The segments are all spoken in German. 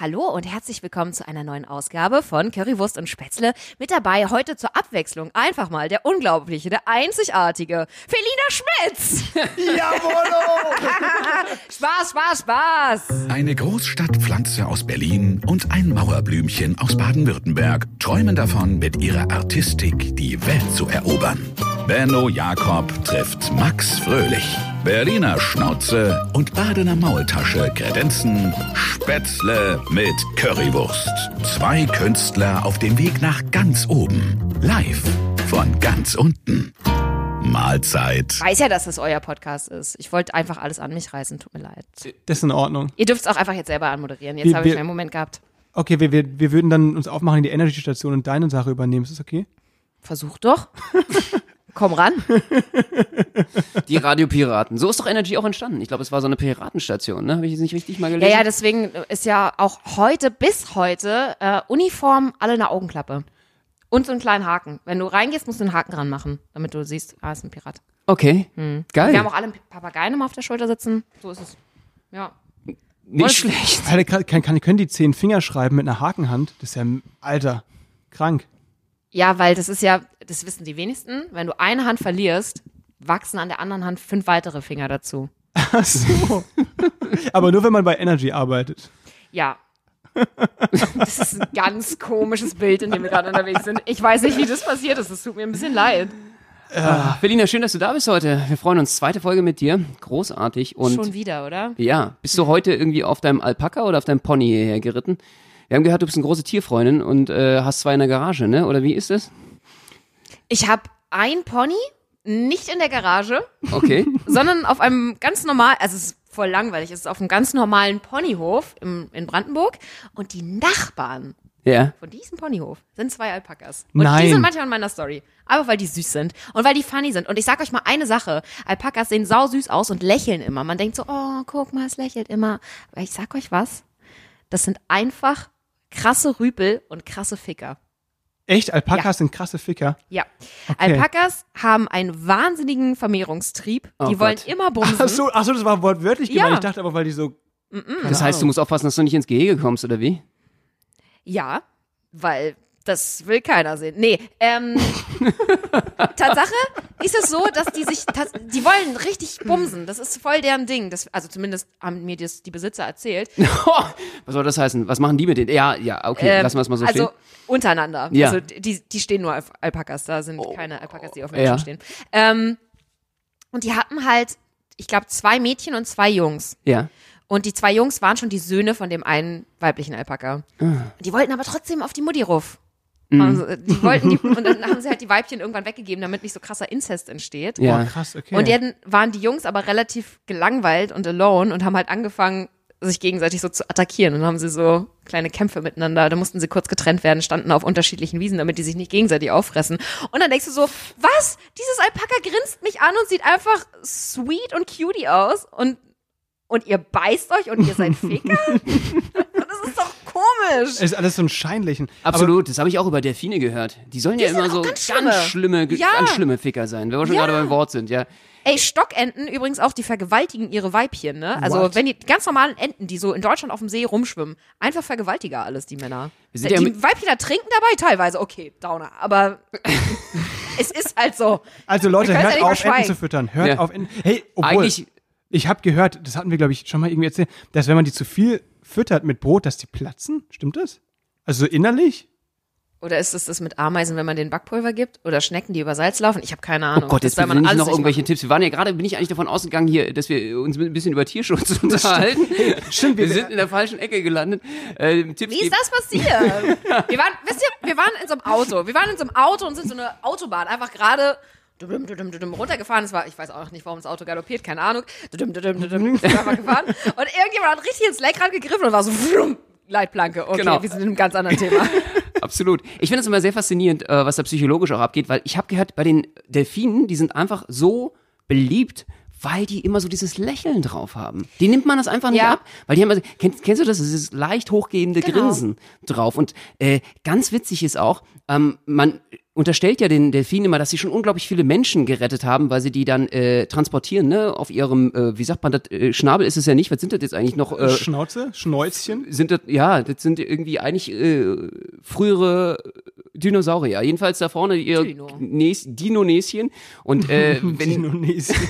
Hallo und herzlich willkommen zu einer neuen Ausgabe von Currywurst und Spätzle. Mit dabei heute zur Abwechslung einfach mal der unglaubliche, der einzigartige Felina Schmitz. Jawollo! Spaß, Spaß, Spaß. Eine Großstadtpflanze aus Berlin und ein Mauerblümchen aus Baden-Württemberg träumen davon, mit ihrer Artistik die Welt zu erobern. Benno Jakob trifft Max Fröhlich. Berliner Schnauze und Badener Maultasche kredenzen Spätzle mit Currywurst. Zwei Künstler auf dem Weg nach ganz oben. Live von ganz unten. Mahlzeit. Ich weiß ja, dass das euer Podcast ist. Ich wollte einfach alles an mich reißen. Tut mir leid. Das ist in Ordnung. Ihr dürft es auch einfach jetzt selber anmoderieren. Jetzt Wir- habe ich wir- meinen Moment gehabt. Okay, wir, wir, wir würden dann uns aufmachen in die Energy-Station und deine Sache übernehmen. Ist das okay? Versuch doch. Komm ran. Die Radiopiraten. So ist doch Energy auch entstanden. Ich glaube, es war so eine Piratenstation, ne? Habe ich es nicht richtig mal Ja, gelesen? ja, deswegen ist ja auch heute, bis heute, äh, Uniform alle eine Augenklappe. Und so einen kleinen Haken. Wenn du reingehst, musst du einen Haken dran machen, damit du siehst, ah, ist ein Pirat. Okay. Geil. Wir haben auch alle Papageien immer auf der Schulter sitzen. So ist es. Ja. nicht schlecht. Alter, kann, kann, kann, können die zehn Finger schreiben mit einer Hakenhand? Das ist ja, Alter, krank. Ja, weil das ist ja, das wissen die wenigsten, wenn du eine Hand verlierst, wachsen an der anderen Hand fünf weitere Finger dazu. Ach so. Aber nur, wenn man bei Energy arbeitet. Ja. Das ist ein ganz komisches Bild, in dem wir gerade unterwegs sind. Ich weiß nicht, wie das passiert ist. Es tut mir ein bisschen leid. Berliner, schön, dass du da bist heute. Wir freuen uns. Zweite Folge mit dir. Großartig. Und Schon wieder, oder? ja, bist du heute irgendwie auf deinem Alpaka oder auf deinem Pony hierher geritten? Wir haben gehört, du bist eine große Tierfreundin und äh, hast zwei in der Garage, ne? Oder wie ist das? Ich habe ein Pony, nicht in der Garage, Okay. sondern auf einem ganz normal, also es ist voll langweilig, es ist auf einem ganz normalen Ponyhof im, in Brandenburg und die Nachbarn ja. von diesem Ponyhof sind zwei Alpakas. Und Nein. die sind manchmal in meiner Story. Aber weil die süß sind und weil die funny sind. Und ich sag euch mal eine Sache. Alpakas sehen sau süß aus und lächeln immer. Man denkt so, oh, guck mal, es lächelt immer. Aber ich sag euch was. Das sind einfach krasse Rüpel und krasse Ficker. Echt? Alpakas Ja. sind krasse Ficker. Ja. Okay. Alpakas haben einen wahnsinnigen Vermehrungstrieb. Oh die wollen Gott. immer bumsen. Ach so, ach so, das war wortwörtlich Ja. gemeint. Ich dachte aber, weil die so. Das heißt, du musst aufpassen, dass du nicht ins Gehege kommst, oder wie? Ja, weil das will keiner sehen. Nee, ähm, Tatsache ist es so, dass die sich, die wollen richtig bumsen. Das ist voll deren Ding. Das, also zumindest haben mir das die Besitzer erzählt. Was soll das heißen? Was machen die mit denen? Ja, ja, okay, Ähm, lassen wir es mal so also stehen. untereinander. Ja. Also die, die stehen nur auf Alpakas. Da sind keine Alpakas, die auf Menschen Ja. stehen. Ähm, und die hatten halt, ich glaube, zwei Mädchen und zwei Jungs. Ja. Und die zwei Jungs waren schon die Söhne von dem einen weiblichen Alpaka. Ah. Die wollten aber trotzdem auf die Mutti ruf. Mhm. Also, die wollten die, und dann haben sie halt die Weibchen irgendwann weggegeben, damit nicht so krasser Inzest entsteht. Ja. Boah, krass, okay. Und dann waren die Jungs aber relativ gelangweilt und alone und haben halt angefangen, sich gegenseitig so zu attackieren. Und dann haben sie so kleine Kämpfe miteinander. Da mussten sie kurz getrennt werden, standen auf unterschiedlichen Wiesen, damit die sich nicht gegenseitig auffressen. Und dann denkst du so, was? Dieses Alpaka grinst mich an und sieht einfach sweet und cutie aus. Und, und ihr beißt euch und ihr seid Ficker? Komisch. Es ist alles so ein Scheinlichen. Absolut, das habe ich auch über Delfine gehört. Die sollen ja sind immer so ganz ganz schlimme. schlimme, ge- Ja. ganz schlimme Ficker sein, wenn wir schon Ja. gerade beim Wort sind, ja. Ey, Stockenten übrigens auch, die vergewaltigen ihre Weibchen, ne? Also What? wenn die ganz normalen Enten, die so in Deutschland auf dem See rumschwimmen, einfach Vergewaltiger alles, die Männer. Wir sind die ja Weibchen ertrinken dabei teilweise, okay, Downer, aber es ist halt so. Also Leute, hört ja auf, mehr Enten schweigen. zu füttern. Hört Ja. auf Enten. Hey, obwohl, Eigentlich, ich habe gehört, das hatten wir, glaube ich, schon mal irgendwie erzählt, dass wenn man die zu viel füttert mit Brot, dass die platzen. Stimmt das? Also so innerlich? Oder ist es das mit Ameisen, wenn man den Backpulver gibt? Oder Schnecken, die über Salz laufen? Ich habe keine Ahnung. oh Gott, Das jetzt ich alles noch irgendwelche machen. Tipps. Wir waren ja gerade, bin ich eigentlich davon ausgegangen hier, dass wir uns ein bisschen über Tierschutz unterhalten. Stimmt, Wir sind in der falschen Ecke gelandet. Äh, Tipps Wie ist das passiert? wir waren, wisst ihr, wir waren in so einem Auto. Wir waren in so einem Auto und sind so eine Autobahn einfach gerade dudum, dudum, dudum, runtergefahren. Es war, ich weiß auch nicht, warum das Auto galoppiert, keine Ahnung. Dudum, dudum, dudum, einfach gefahren. Und irgendjemand hat richtig ins Lenkrad gegriffen und war so, vrum, Leitplanke. Okay, Genau. wir sind in einem ganz anderen Thema. Absolut. Ich finde es immer sehr faszinierend, äh, was da psychologisch auch abgeht, weil ich habe gehört, bei den Delfinen, die sind einfach so beliebt, weil die immer so dieses Lächeln drauf haben. Die nimmt man das einfach nicht Ja. ab, weil die haben, also, kennst, kennst du das, dieses leicht hochgehende Genau. Grinsen drauf. Und äh, ganz witzig ist auch, ähm, man unterstellt ja den Delfinen immer, dass sie schon unglaublich viele Menschen gerettet haben, weil sie die dann äh, transportieren, ne, auf ihrem, äh, wie sagt man das, äh, Schnabel ist es ja nicht, was sind das jetzt eigentlich noch? Äh, Schnauze, Schnäuzchen. sind das, ja, das sind irgendwie eigentlich äh, frühere Dinosaurier. Jedenfalls da vorne ihr Dino. Nes, Dinonäschen. Und äh, wenn, Indonesien.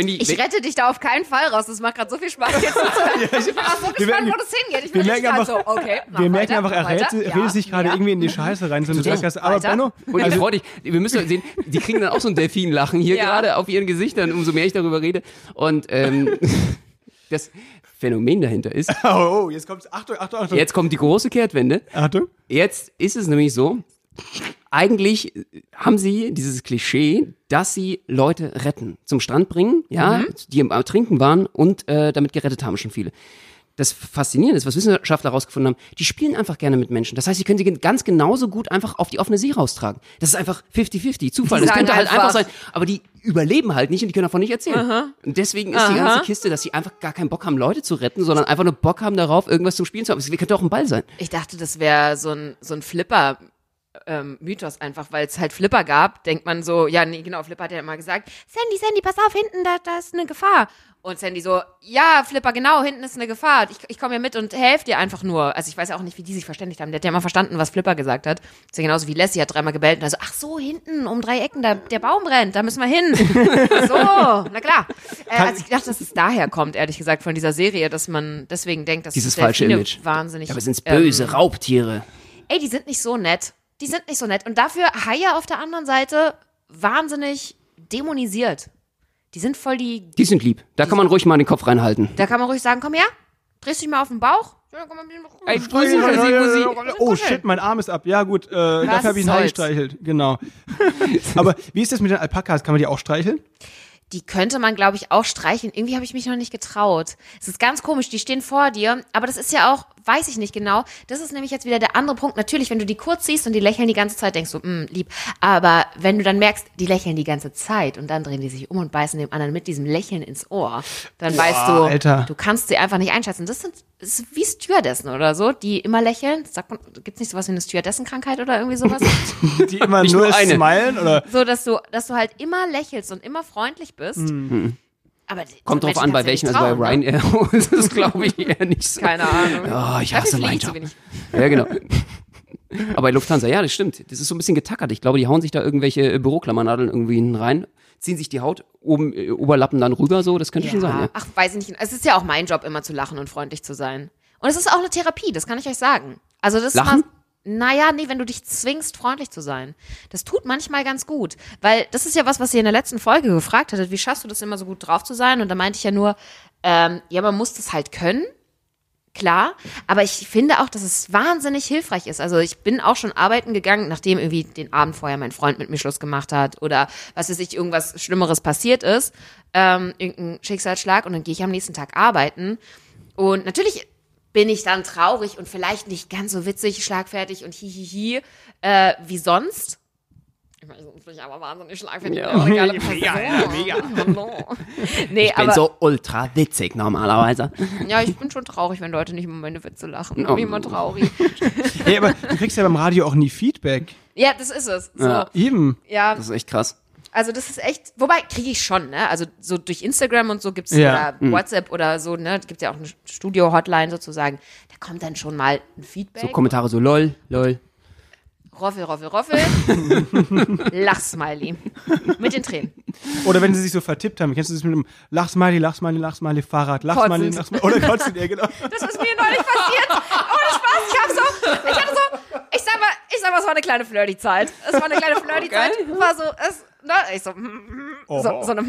wenn die, Ich wenn, rette dich da auf keinen Fall raus. Das macht gerade so viel Spaß jetzt. Ich bin auch so Wir gespannt, wo das hingeht. Ich wir bin merken grad so, okay. mach Wir merken weiter, einfach, er redet, Ja, redet sich gerade ja. irgendwie in die Scheiße rein, so eine Sackgasse. Aber Weiter. Benno, und ich freu dich, wir müssen sehen, die kriegen dann auch so ein Delfinlachen hier Ja. gerade auf ihren Gesichtern, umso mehr ich darüber rede. Und ähm, das Phänomen dahinter ist, oh, oh, jetzt kommt's. Achtung, Achtung, Achtung. jetzt kommt die große Kehrtwende. Achtung. Jetzt ist es nämlich so, eigentlich haben sie dieses Klischee, dass sie Leute retten, zum Strand bringen, ja, die im Trinken waren und äh, damit gerettet haben schon viele. Das Faszinierende ist, was Wissenschaftler herausgefunden haben, die spielen einfach gerne mit Menschen. Das heißt, sie können sie ganz genauso gut einfach auf die offene See raustragen. Das ist einfach 50-50, Zufall. Die Das könnte halt einfach einfach- sein. Aber die überleben halt nicht und die können davon nicht erzählen. Und deswegen ist die Aha. ganze Kiste, dass sie einfach gar keinen Bock haben, Leute zu retten, sondern einfach nur Bock haben darauf, irgendwas zum Spielen zu haben. Es könnte auch ein Ball sein. Ich dachte, das wäre so ein, so ein Flipper. Ähm, Mythos einfach, weil es halt Flipper gab, denkt man so, ja, nee, genau, Flipper hat ja immer gesagt, Sandy, Sandy, pass auf, hinten, da, da ist eine Gefahr. Und Sandy so, ja, Flipper, genau, hinten ist eine Gefahr. Ich, ich komme ja mit und helfe dir einfach nur. Also ich weiß ja auch nicht, wie die sich verständigt haben. Der hat ja immer verstanden, was Flipper gesagt hat. ist ja genauso wie Lassie hat dreimal gebellt und also, ach so, hinten, um drei Ecken, da, der Baum brennt, da müssen wir hin. So, na klar. Äh, also ich dachte, dass es daher kommt, ehrlich gesagt, von dieser Serie, dass man deswegen denkt, dass Dieses falsche Image. wahnsinnig. Aber sind böse ähm, Raubtiere. ey, die sind nicht so nett. Die sind nicht so nett. Und dafür Haie auf der anderen Seite wahnsinnig dämonisiert. Die sind voll die. Die sind lieb. Da kann man ruhig mal den Kopf reinhalten. Da kann man ruhig sagen, komm her, drehst dich mal auf den Bauch. Ja, komm mal ein. Oh shit, mein Arm ist ab. Ja gut, äh, dafür habe ich einen Hai gestreichelt. Genau. Aber wie ist das mit den Alpakas? Kann man die auch streicheln? Die könnte man, glaube ich, auch streicheln. Irgendwie habe ich mich noch nicht getraut. Es ist ganz komisch, die stehen vor dir, aber das ist ja auch, weiß ich nicht genau. Das ist nämlich jetzt wieder der andere Punkt. Natürlich, wenn du die kurz siehst und die lächeln die ganze Zeit, denkst du, mm, lieb. Aber wenn du dann merkst, die lächeln die ganze Zeit und dann drehen die sich um und beißen dem anderen mit diesem Lächeln ins Ohr, dann weißt du, Alter. du kannst sie einfach nicht einschätzen. Das sind das ist wie Stewardessen oder so, die immer lächeln. Sagt man, gibt's nicht sowas wie eine Stewardessenkrankheit oder irgendwie sowas? Die immer nur, nur smilen oder? so, dass du, dass du halt immer lächelst und immer freundlich bist. Aber. Kommt drauf an, bei welchen. ja Also bei ne? Ryanair ist es, glaube ich, eher nicht so. Keine Ahnung. Oh, ich hasse meinen Job. Ja, genau. Aber bei Lufthansa, ja, das stimmt. Das ist so ein bisschen getackert. Ich glaube, die hauen sich da irgendwelche äh, Büroklammernadeln irgendwie hinten rein, ziehen sich die Haut oben, äh, Oberlappen dann rüber, so. Das könnte schon sein, ja. Ach, weiß ich nicht. Es ist ja auch mein Job, immer zu lachen und freundlich zu sein. Und es ist auch eine Therapie, das kann ich euch sagen. Also das Lachen? Ist mal, naja, nee, wenn du dich zwingst, freundlich zu sein. Das tut manchmal ganz gut. Weil das ist ja was, was ihr in der letzten Folge gefragt hattet. Wie schaffst du das immer so gut drauf zu sein? Und da meinte ich ja nur, ähm, ja, man muss das halt können. Klar, aber ich finde auch, dass es wahnsinnig hilfreich ist. Also ich bin auch schon arbeiten gegangen, nachdem irgendwie den Abend vorher mein Freund mit mir Schluss gemacht hat oder was weiß ich, irgendwas Schlimmeres passiert ist, ähm, irgendein Schicksalsschlag und dann gehe ich am nächsten Tag arbeiten. Und natürlich bin ich dann traurig und vielleicht nicht ganz so witzig, schlagfertig und hihihi äh, wie sonst. Ich meine, sonst bin ich aber wahnsinnig schlagfertig. Ja. eine geile Person. mega. nee, Ich bin aber so ultra witzig normalerweise. ja, ich bin schon traurig, wenn Leute nicht immer meine Witze lachen. Oh. Bin ich immer traurig. Hey, aber du kriegst ja beim Radio auch nie Feedback. Ja, das ist es. So. Ja. Ja. Eben. Das ist echt krass. Also das ist echt, wobei kriege ich schon, ne? Also so durch Instagram und so gibt's Ja. oder WhatsApp oder so, ne? Gibt ja auch eine Studio-Hotline sozusagen. Da kommt dann schon mal ein Feedback. So Kommentare so lol, lol. Roffel, Roffel, Roffel. Lachsmiley. Mit den Tränen. Oder wenn sie sich so vertippt haben. Kennst du das mit dem Lachsmiley, Lachsmiley, Lachsmiley, Fahrrad, Lachsmiley. Lachsmiley. Oder kotzen, ja, genau. Das ist mir neulich passiert. Ohne Spaß. Ich hab so, ich hatte so, ich sag mal, ich sag mal, es war eine kleine Flirty-Zeit. Es war eine kleine Flirty-Zeit. War so, es, ne, ich so, so, so eine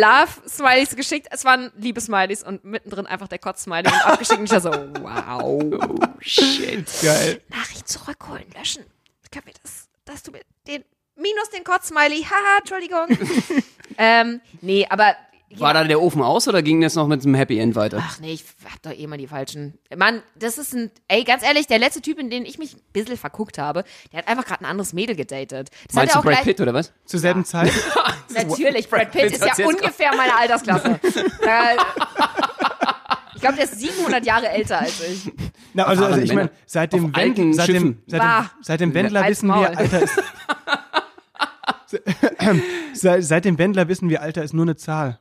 Love-Smileys geschickt. Es waren Liebesmilies und mittendrin einfach der Kotz-Smiley und abgeschickt. Und ich war so, wow. Oh, shit. Geil. Nachricht zurückholen, löschen. Können wir das, dass du mir den, minus den Kotz-Smiley, haha, Entschuldigung. ähm, nee, aber. War da der Ofen aus oder ging das noch mit einem Happy End weiter? Ach nee, ich hab doch eh mal die falschen. Mann, das ist ein. Ey, ganz ehrlich, der letzte Typ, in den ich mich ein bisschen verguckt habe, der hat einfach gerade ein anderes Mädel gedatet. Das Meinst du auch Brad gleich, Pitt oder was? Zur selben Zeit? Natürlich, Brad Pitt Pitt ist ja ungefähr meine Altersklasse. Da- ich glaube, der ist 700 Jahre älter als ich. Na, also, also ich meine, seit dem, Auf alten Wend, seit dem, seit dem, seit dem Wendler wissen wir, Alter ist. seit, seit dem Wendler wissen wir, Alter ist nur eine Zahl.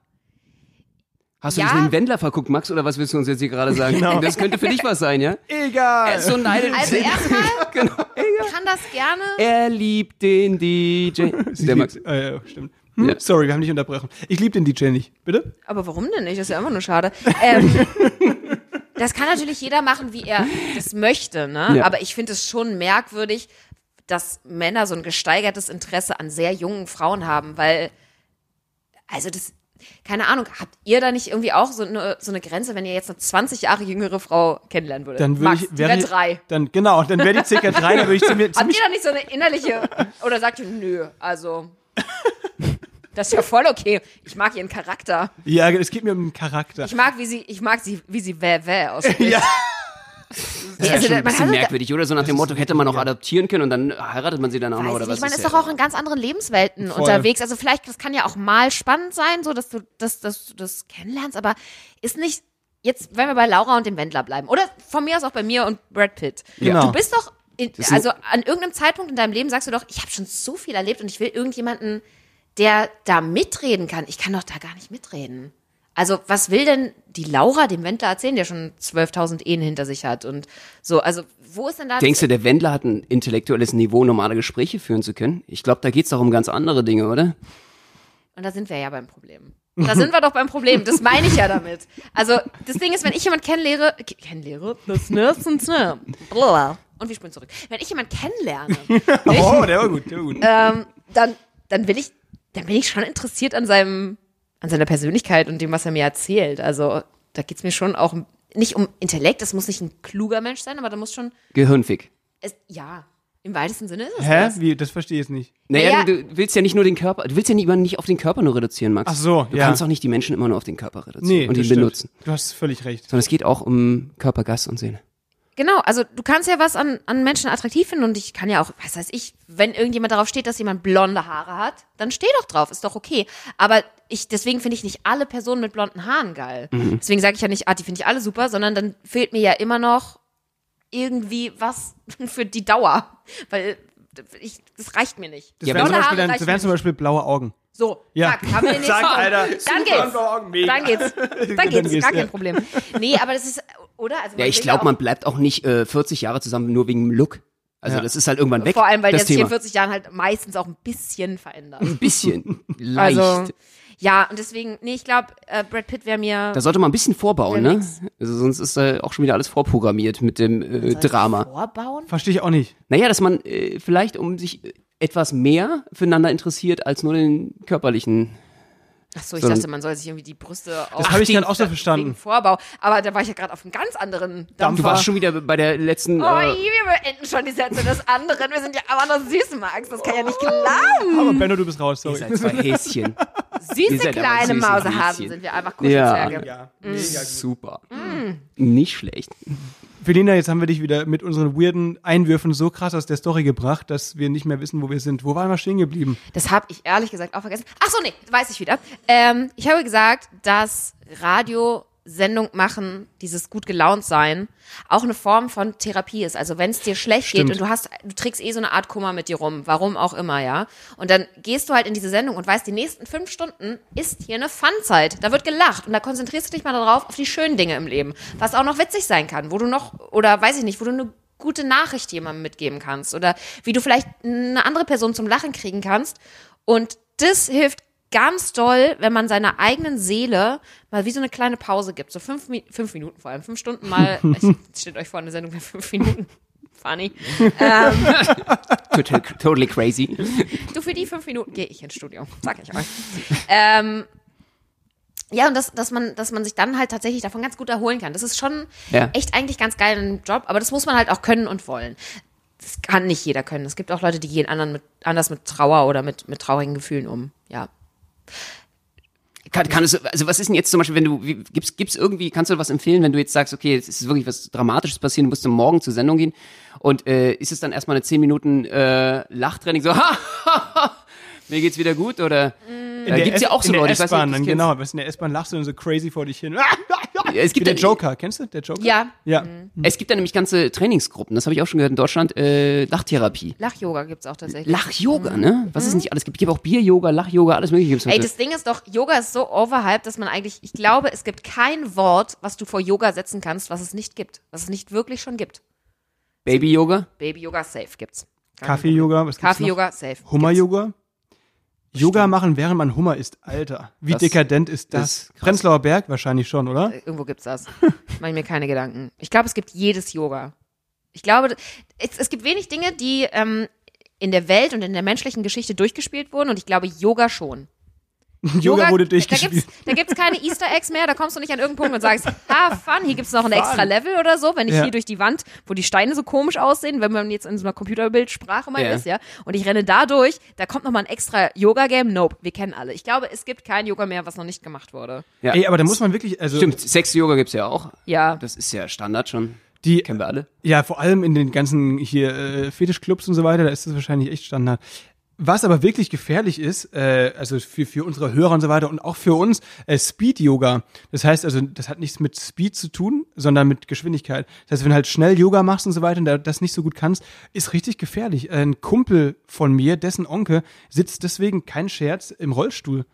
Hast du Ja. dich in den Wendler verguckt, Max, oder was willst du uns jetzt hier gerade sagen? Genau. Das könnte für dich was sein, ja? Egal. Er ist so neidisch. Also erstmal genau. kann das gerne. Er liebt den DJ. Sie Der Max. äh, ja, stimmt. Hm? Ja. Sorry, wir haben dich unterbrochen. Ich liebe den DJ nicht. Bitte? Aber warum denn nicht? Das ist ja einfach nur schade. Ähm, das kann natürlich jeder machen, wie er das möchte, ne? Ja. Aber ich finde es schon merkwürdig, dass Männer so ein gesteigertes Interesse an sehr jungen Frauen haben, weil, also das, keine Ahnung, habt ihr da nicht irgendwie auch so eine, so eine Grenze, wenn ihr jetzt eine 20 Jahre jüngere Frau kennenlernen würdet? Dann würde ich. wäre drei. Dann, genau, dann wäre die circa drei, dann würde ich ziemlich, Habt ihr da nicht so eine innerliche, oder sagt ihr, nö, also, das ist ja voll okay. Ich mag ihren Charakter. Ja, es geht mir um den Charakter. Ich mag, wie sie, ich mag sie, wie sie wäh wäh ausspricht. Ja. Das ist Also, schon ein bisschen merkwürdig, oder? So nach dem Motto, hätte man noch adoptieren können und dann heiratet man sie dann auch noch, oder ich was nicht. Man ist ja- doch auch in ganz anderen Lebenswelten Voll. unterwegs. Also vielleicht, das kann ja auch mal spannend sein, so dass du, dass, dass du das kennenlernst, aber ist nicht, jetzt, wenn wir bei Laura und dem Wendler bleiben, oder von mir aus auch bei mir und Brad Pitt. Genau. Du bist doch, in, also an irgendeinem Zeitpunkt in deinem Leben sagst du doch, ich habe schon so viel erlebt und ich will irgendjemanden, der da mitreden kann. Ich kann doch da gar nicht mitreden. Also, was will denn die Laura dem Wendler erzählen, der schon 12.000 Ehen hinter sich hat und so? Also, wo ist denn da Denkst du, der Wendler hat ein intellektuelles Niveau, normale Gespräche führen zu können? Ich glaube, da geht's doch um ganz andere Dinge, oder? Und da sind wir ja beim Problem. Da sind wir doch beim Problem. Das meine ich ja damit. Also, das Ding ist, wenn ich jemanden kennenlehre, ke- kennenlehre, das ist ne, und wir spielen zurück. Wenn ich jemanden kennenlerne, Oh, der war gut, der war gut. ähm, dann, dann will ich, dann bin ich schon interessiert an seinem, an seiner Persönlichkeit und dem, was er mir erzählt. Also, da geht's mir schon auch nicht um Intellekt, das muss nicht ein kluger Mensch sein, aber da muss schon, Gehirnfick. es, ja, im weitesten Sinne ist es Hä? das. Wie? Das verstehe ich jetzt nicht. Naja, Naja. du, du willst ja nicht nur den Körper, du willst ja niemanden nicht auf den Körper nur reduzieren, Max. Ach so, Du ja. kannst auch nicht die Menschen immer nur auf den Körper reduzieren Nee, und ihn stimmt. benutzen. Du hast völlig recht. Sondern es geht auch um Körper, Geist und Seele. Genau, also du kannst ja was an, an Menschen attraktiv finden und ich kann ja auch, was weiß ich, wenn irgendjemand darauf steht, dass jemand blonde Haare hat, dann steh doch drauf, ist doch okay. Aber ich, deswegen finde ich nicht alle Personen mit blonden Haaren geil. Deswegen sage ich ja nicht, ah, die finde ich alle super, sondern dann fehlt mir ja immer noch irgendwie was für die Dauer. Weil ich, das reicht mir nicht. Das Ja, wären zum, Beispiel Haare dann- das wären zum Beispiel blaue Augen. so, Ja. zack, haben wir den nächsten Zack. Alter. Dann geht's. Augen, mega. Dann geht's. Dann Dann geht's, geht's, gar ja. kein Problem. Nee, aber das ist, oder? Also Ja, ich glaube, man bleibt auch nicht äh, 40 Jahre zusammen nur wegen dem Look. Also Ja. das ist halt irgendwann weg. Vor allem, weil das der sich in Thema. 40 Jahren halt meistens auch ein bisschen verändert. Ein bisschen. Leicht. Also, ja, und deswegen, nee, ich glaube, äh, Brad Pitt wäre mir. da sollte man ein bisschen vorbauen, ne? nix. Also sonst ist da auch schon wieder alles vorprogrammiert mit dem äh, Drama. Vorbauen? Verstehe ich auch nicht. Naja, dass man äh, vielleicht um sich äh, etwas mehr füreinander interessiert als nur den körperlichen. Achso, ich So- dachte, man soll sich irgendwie die Brüste Das habe ich dann auch so wegen verstanden. Vorbau. Aber da war ich ja gerade auf einem ganz anderen Dampfer. Du warst schon wieder bei der letzten. Oh, Äh, wir beenden schon die Sätze des anderen. Wir sind ja aber noch süß, Max. Das kann ja nicht glauben. Aber Benno, du bist raus, ihr sorry. seid zwei Häschen. Süße kleine Mausehasen sind wir einfach Ja. Kuschelzwerge. Ja. Super. Mm. Nicht schlecht. Felina, jetzt haben wir dich wieder mit unseren weirden Einwürfen so krass aus der Story gebracht, dass wir nicht mehr wissen, wo wir sind. Wo waren wir stehen geblieben? Das habe ich ehrlich gesagt auch vergessen. Ach so, nee, weiß ich wieder. Ähm, ich habe gesagt, dass Radiosendung machen, dieses gut gelaunt sein, auch eine Form von Therapie ist. Also wenn es dir schlecht Stimmt. geht und du hast, du trägst eh so eine Art Kummer mit dir rum, warum auch immer, ja. Und dann gehst du halt in diese Sendung und weißt, die nächsten fünf Stunden ist hier eine Funzeit. Da wird gelacht und da konzentrierst du dich mal darauf, auf die schönen Dinge im Leben. Was auch noch witzig sein kann, wo du noch, oder weiß ich nicht, wo du eine gute Nachricht jemandem mitgeben kannst oder wie du vielleicht eine andere Person zum Lachen kriegen kannst. Und das hilft ganz doll, wenn man seiner eigenen Seele mal wie so eine kleine Pause gibt. So fünf, Mi fünf Minuten vor allem, fünf Stunden mal. Ich, steht euch vor eine Sendung mit fünf Minuten. Funny. Total, totally crazy. Du, für die fünf Minuten gehe ich ins Studio, sag ich euch. ähm, ja, und das, dass man, dass man sich dann halt tatsächlich davon ganz gut erholen kann. Das ist schon Ja. echt eigentlich ganz geil im Job, aber das muss man halt auch können und wollen. Das kann nicht jeder können. Es gibt auch Leute, die gehen anderen mit, anders mit Trauer oder mit, mit traurigen Gefühlen um. Ja. Kann, kann es, also was ist denn jetzt zum Beispiel, wenn du, wie, gibt's, gibt's irgendwie, kannst du was empfehlen, wenn du jetzt sagst, okay, es ist wirklich was Dramatisches passiert, du musst Morgen zur Sendung gehen und äh, ist es dann erstmal eine 10 Minuten äh, Lachtraining, so, ha, ha, ha, mir geht's wieder gut oder In äh, der gibt's ja auch so in der Leute, nicht, ob S-Bahn du genau. Was in der S-Bahn lachst du dann so crazy vor dich hin. es Wie gibt der da- Joker, kennst du? Der Joker? Ja, Ja. Es gibt da nämlich ganze Trainingsgruppen, das habe ich auch schon gehört in Deutschland, äh, Lachtherapie. Lach-Yoga gibt's auch tatsächlich. Lach-Yoga, ne? Was es nicht alles gibt. Es gibt auch Bier-Yoga, Lach-Yoga, alles mögliche gibt's Ey, das Ding ist doch, Yoga ist so overhyped, dass man eigentlich, ich glaube, es gibt kein Wort, was du vor Yoga setzen kannst, was es nicht gibt. Was es nicht wirklich schon gibt. Baby-Yoga? Baby-Yoga, safe gibt's. Kaffee-Yoga, was? Kaffee-Yoga, safe. Gibt's. Hummer-Yoga? Yoga machen, während man Hummer isst. Alter, wie Das dekadent ist das? ist. Prenzlauer Berg wahrscheinlich schon, oder? Äh, Irgendwo gibt's das. Mach ich mir keine Gedanken. Ich glaube, es gibt jedes Yoga. Ich glaube, es, es gibt wenig Dinge, die ähm, in der Welt und in der menschlichen Geschichte durchgespielt wurden und ich glaube, Yoga schon. Yoga, wurde Da durchgespielt. da gibt's keine Easter Eggs mehr, da kommst du nicht an irgendeinen Punkt und sagst, ha, fun, hier gibt's noch ein extra Level oder so, wenn ich Ja. hier durch die Wand, wo die Steine so komisch aussehen, wenn man jetzt in so einer Computerbildsprache mal Ja. ist, ja, und ich renne da durch, da kommt noch mal ein extra Yoga-Game, nope, wir kennen alle. Ich glaube, es gibt kein Yoga mehr, was noch nicht gemacht wurde. Ja. Ey, aber da muss man wirklich, also Stimmt, Sex-Yoga gibt's ja auch. Ja. Das ist ja Standard schon. die, Kennen wir alle. ja, vor allem in den ganzen hier äh, Fetischclubs und so weiter, da ist das wahrscheinlich echt Standard. Was aber wirklich gefährlich ist, äh, also für, für unsere Hörer und so weiter und auch für uns, äh, Speed-Yoga. Das heißt also, das hat nichts mit Speed zu tun, sondern mit Geschwindigkeit. Das heißt, wenn du halt schnell Yoga machst und so weiter und da, das nicht so gut kannst, ist richtig gefährlich. Ein Kumpel von mir, dessen Onkel, sitzt deswegen, kein Scherz, im Rollstuhl.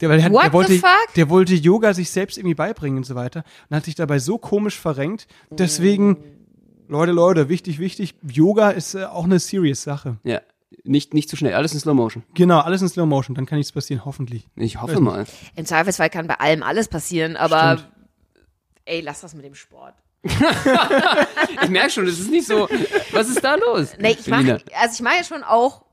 Der, weil der, hat, What der, wollte, the fuck? der wollte Yoga sich selbst irgendwie beibringen und so weiter und hat sich dabei so komisch verrenkt. Deswegen, Leute, Leute, wichtig, wichtig, Yoga ist äh, auch eine serious Sache. Ja. Nicht, nicht zu schnell, alles in Slow Motion. Genau, alles in Slow Motion, dann kann nichts passieren, hoffentlich. Ich hoffe mal. Im Zweifelsfall kann bei allem alles passieren, aber Stimmt. ey, lass das mit dem Sport. Ich merke schon, das ist nicht so. Was ist da los? Nee, ich mache, also ich mache ja schon auch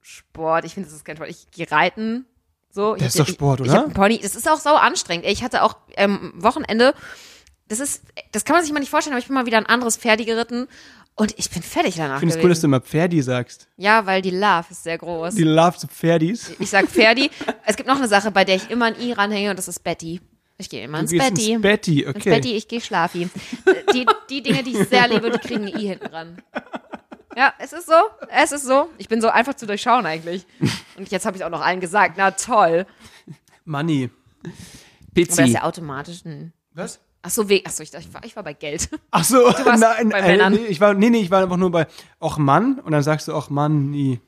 Sport. Ich finde, das ist kein Sport. Ich gehe reiten. So. Das ich, ist doch Sport, ich, oder? Ich Pony. Das ist auch sau anstrengend. Ey, Ich hatte auch ähm, Wochenende. Das ist, das kann man sich mal nicht vorstellen, aber ich bin mal wieder ein anderes Pferdi geritten und ich bin fertig danach Ich finde es cool, dass du immer Pferdi sagst. ja, weil die Love ist sehr groß. Die Love zu Pferdis. ich sag Pferdi. es gibt noch eine Sache, bei der ich immer ein I ranhänge und das ist Betty. Ich gehe immer Du ins gehst Betty. ins Betty, Ins okay. Betty, ich gehe schlafi. Die, die Dinge, die ich sehr liebe, die kriegen ein I hinten dran. Ja, es ist so. Es ist so. Ich bin so einfach zu durchschauen eigentlich. Und jetzt habe ich auch noch allen gesagt. Na toll. Money. Aber das ist Pizzi. ja automatisch ein. Was? Ach so, we- ach so ich, dachte, ich, war, ich war bei Geld. Ach so, warst nein, bei äh, Männern. nee, ich war, nee, nee, ich war einfach nur bei, och Mann, und dann sagst du, och Mann, nie.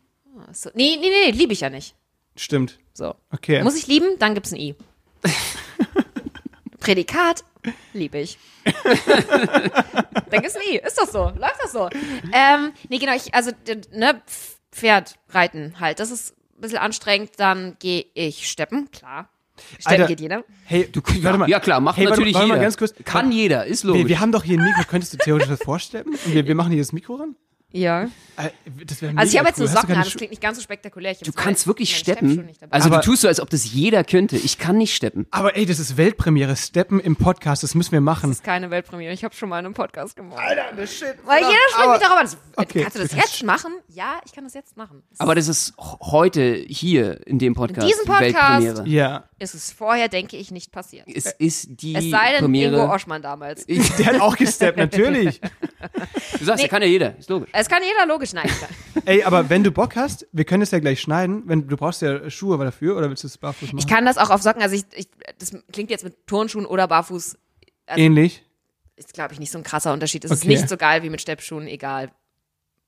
Ach so. Nee, nee, nee, liebe ich ja nicht. Stimmt. So. Okay. Muss ich lieben, dann gibt's ein I. Prädikat, liebe ich. dann gibt's ein I. Ist doch so. Läuft das so. Ähm, nee, genau, ich, also, ne, Pferd reiten halt. Das ist ein bisschen anstrengend. Dann gehe ich steppen, klar. Alter. geht jeder. hey, du, warte mal. Ja klar, macht hey, natürlich warte, warte jeder. mal ganz kurz. Kann jeder, ist logisch. Wir, wir haben doch hier ein Mikro, könntest du theoretisch das vorstellen? Und wir, wir machen hier das Mikro ran? Ja. Äh, Das wäre Also ich habe jetzt cool. nur Socken an, das klingt nicht ganz so spektakulär. Ich du kannst wirklich steppen. Also Aber- du tust so, als ob das jeder könnte. Ich kann nicht steppen. Aber ey, das ist Weltpremiere. Steppen im Podcast, das müssen wir machen. Das ist keine Weltpremiere. Ich habe schon mal einen Podcast gemacht. Alter, das Shit. Weil jeder spricht aber- mich darüber. an. So, Okay, Kannst du das jetzt machen? Ja, ich kann das jetzt machen. Es Aber das ist heute hier in dem Podcast diesem die Podcast- Weltpremiere. Ja. ist es vorher, denke ich, nicht passiert. Es ist die Es sei denn, Premiere. Ingo Oschmann damals. Der hat auch gesteppt, natürlich. Du sagst, ja, kann ja jeder. Ist logisch. Es kann jeder logisch nein. Ey, aber wenn du Bock hast, wir können es ja gleich schneiden. Wenn, du brauchst ja Schuhe dafür oder willst du es barfuß machen? Ich kann das auch auf Socken, also ich, ich das klingt jetzt mit Turnschuhen oder barfuß, also Ähnlich. ist glaube ich nicht so ein krasser Unterschied. Es ist Okay. nicht so geil wie mit Steppschuhen, egal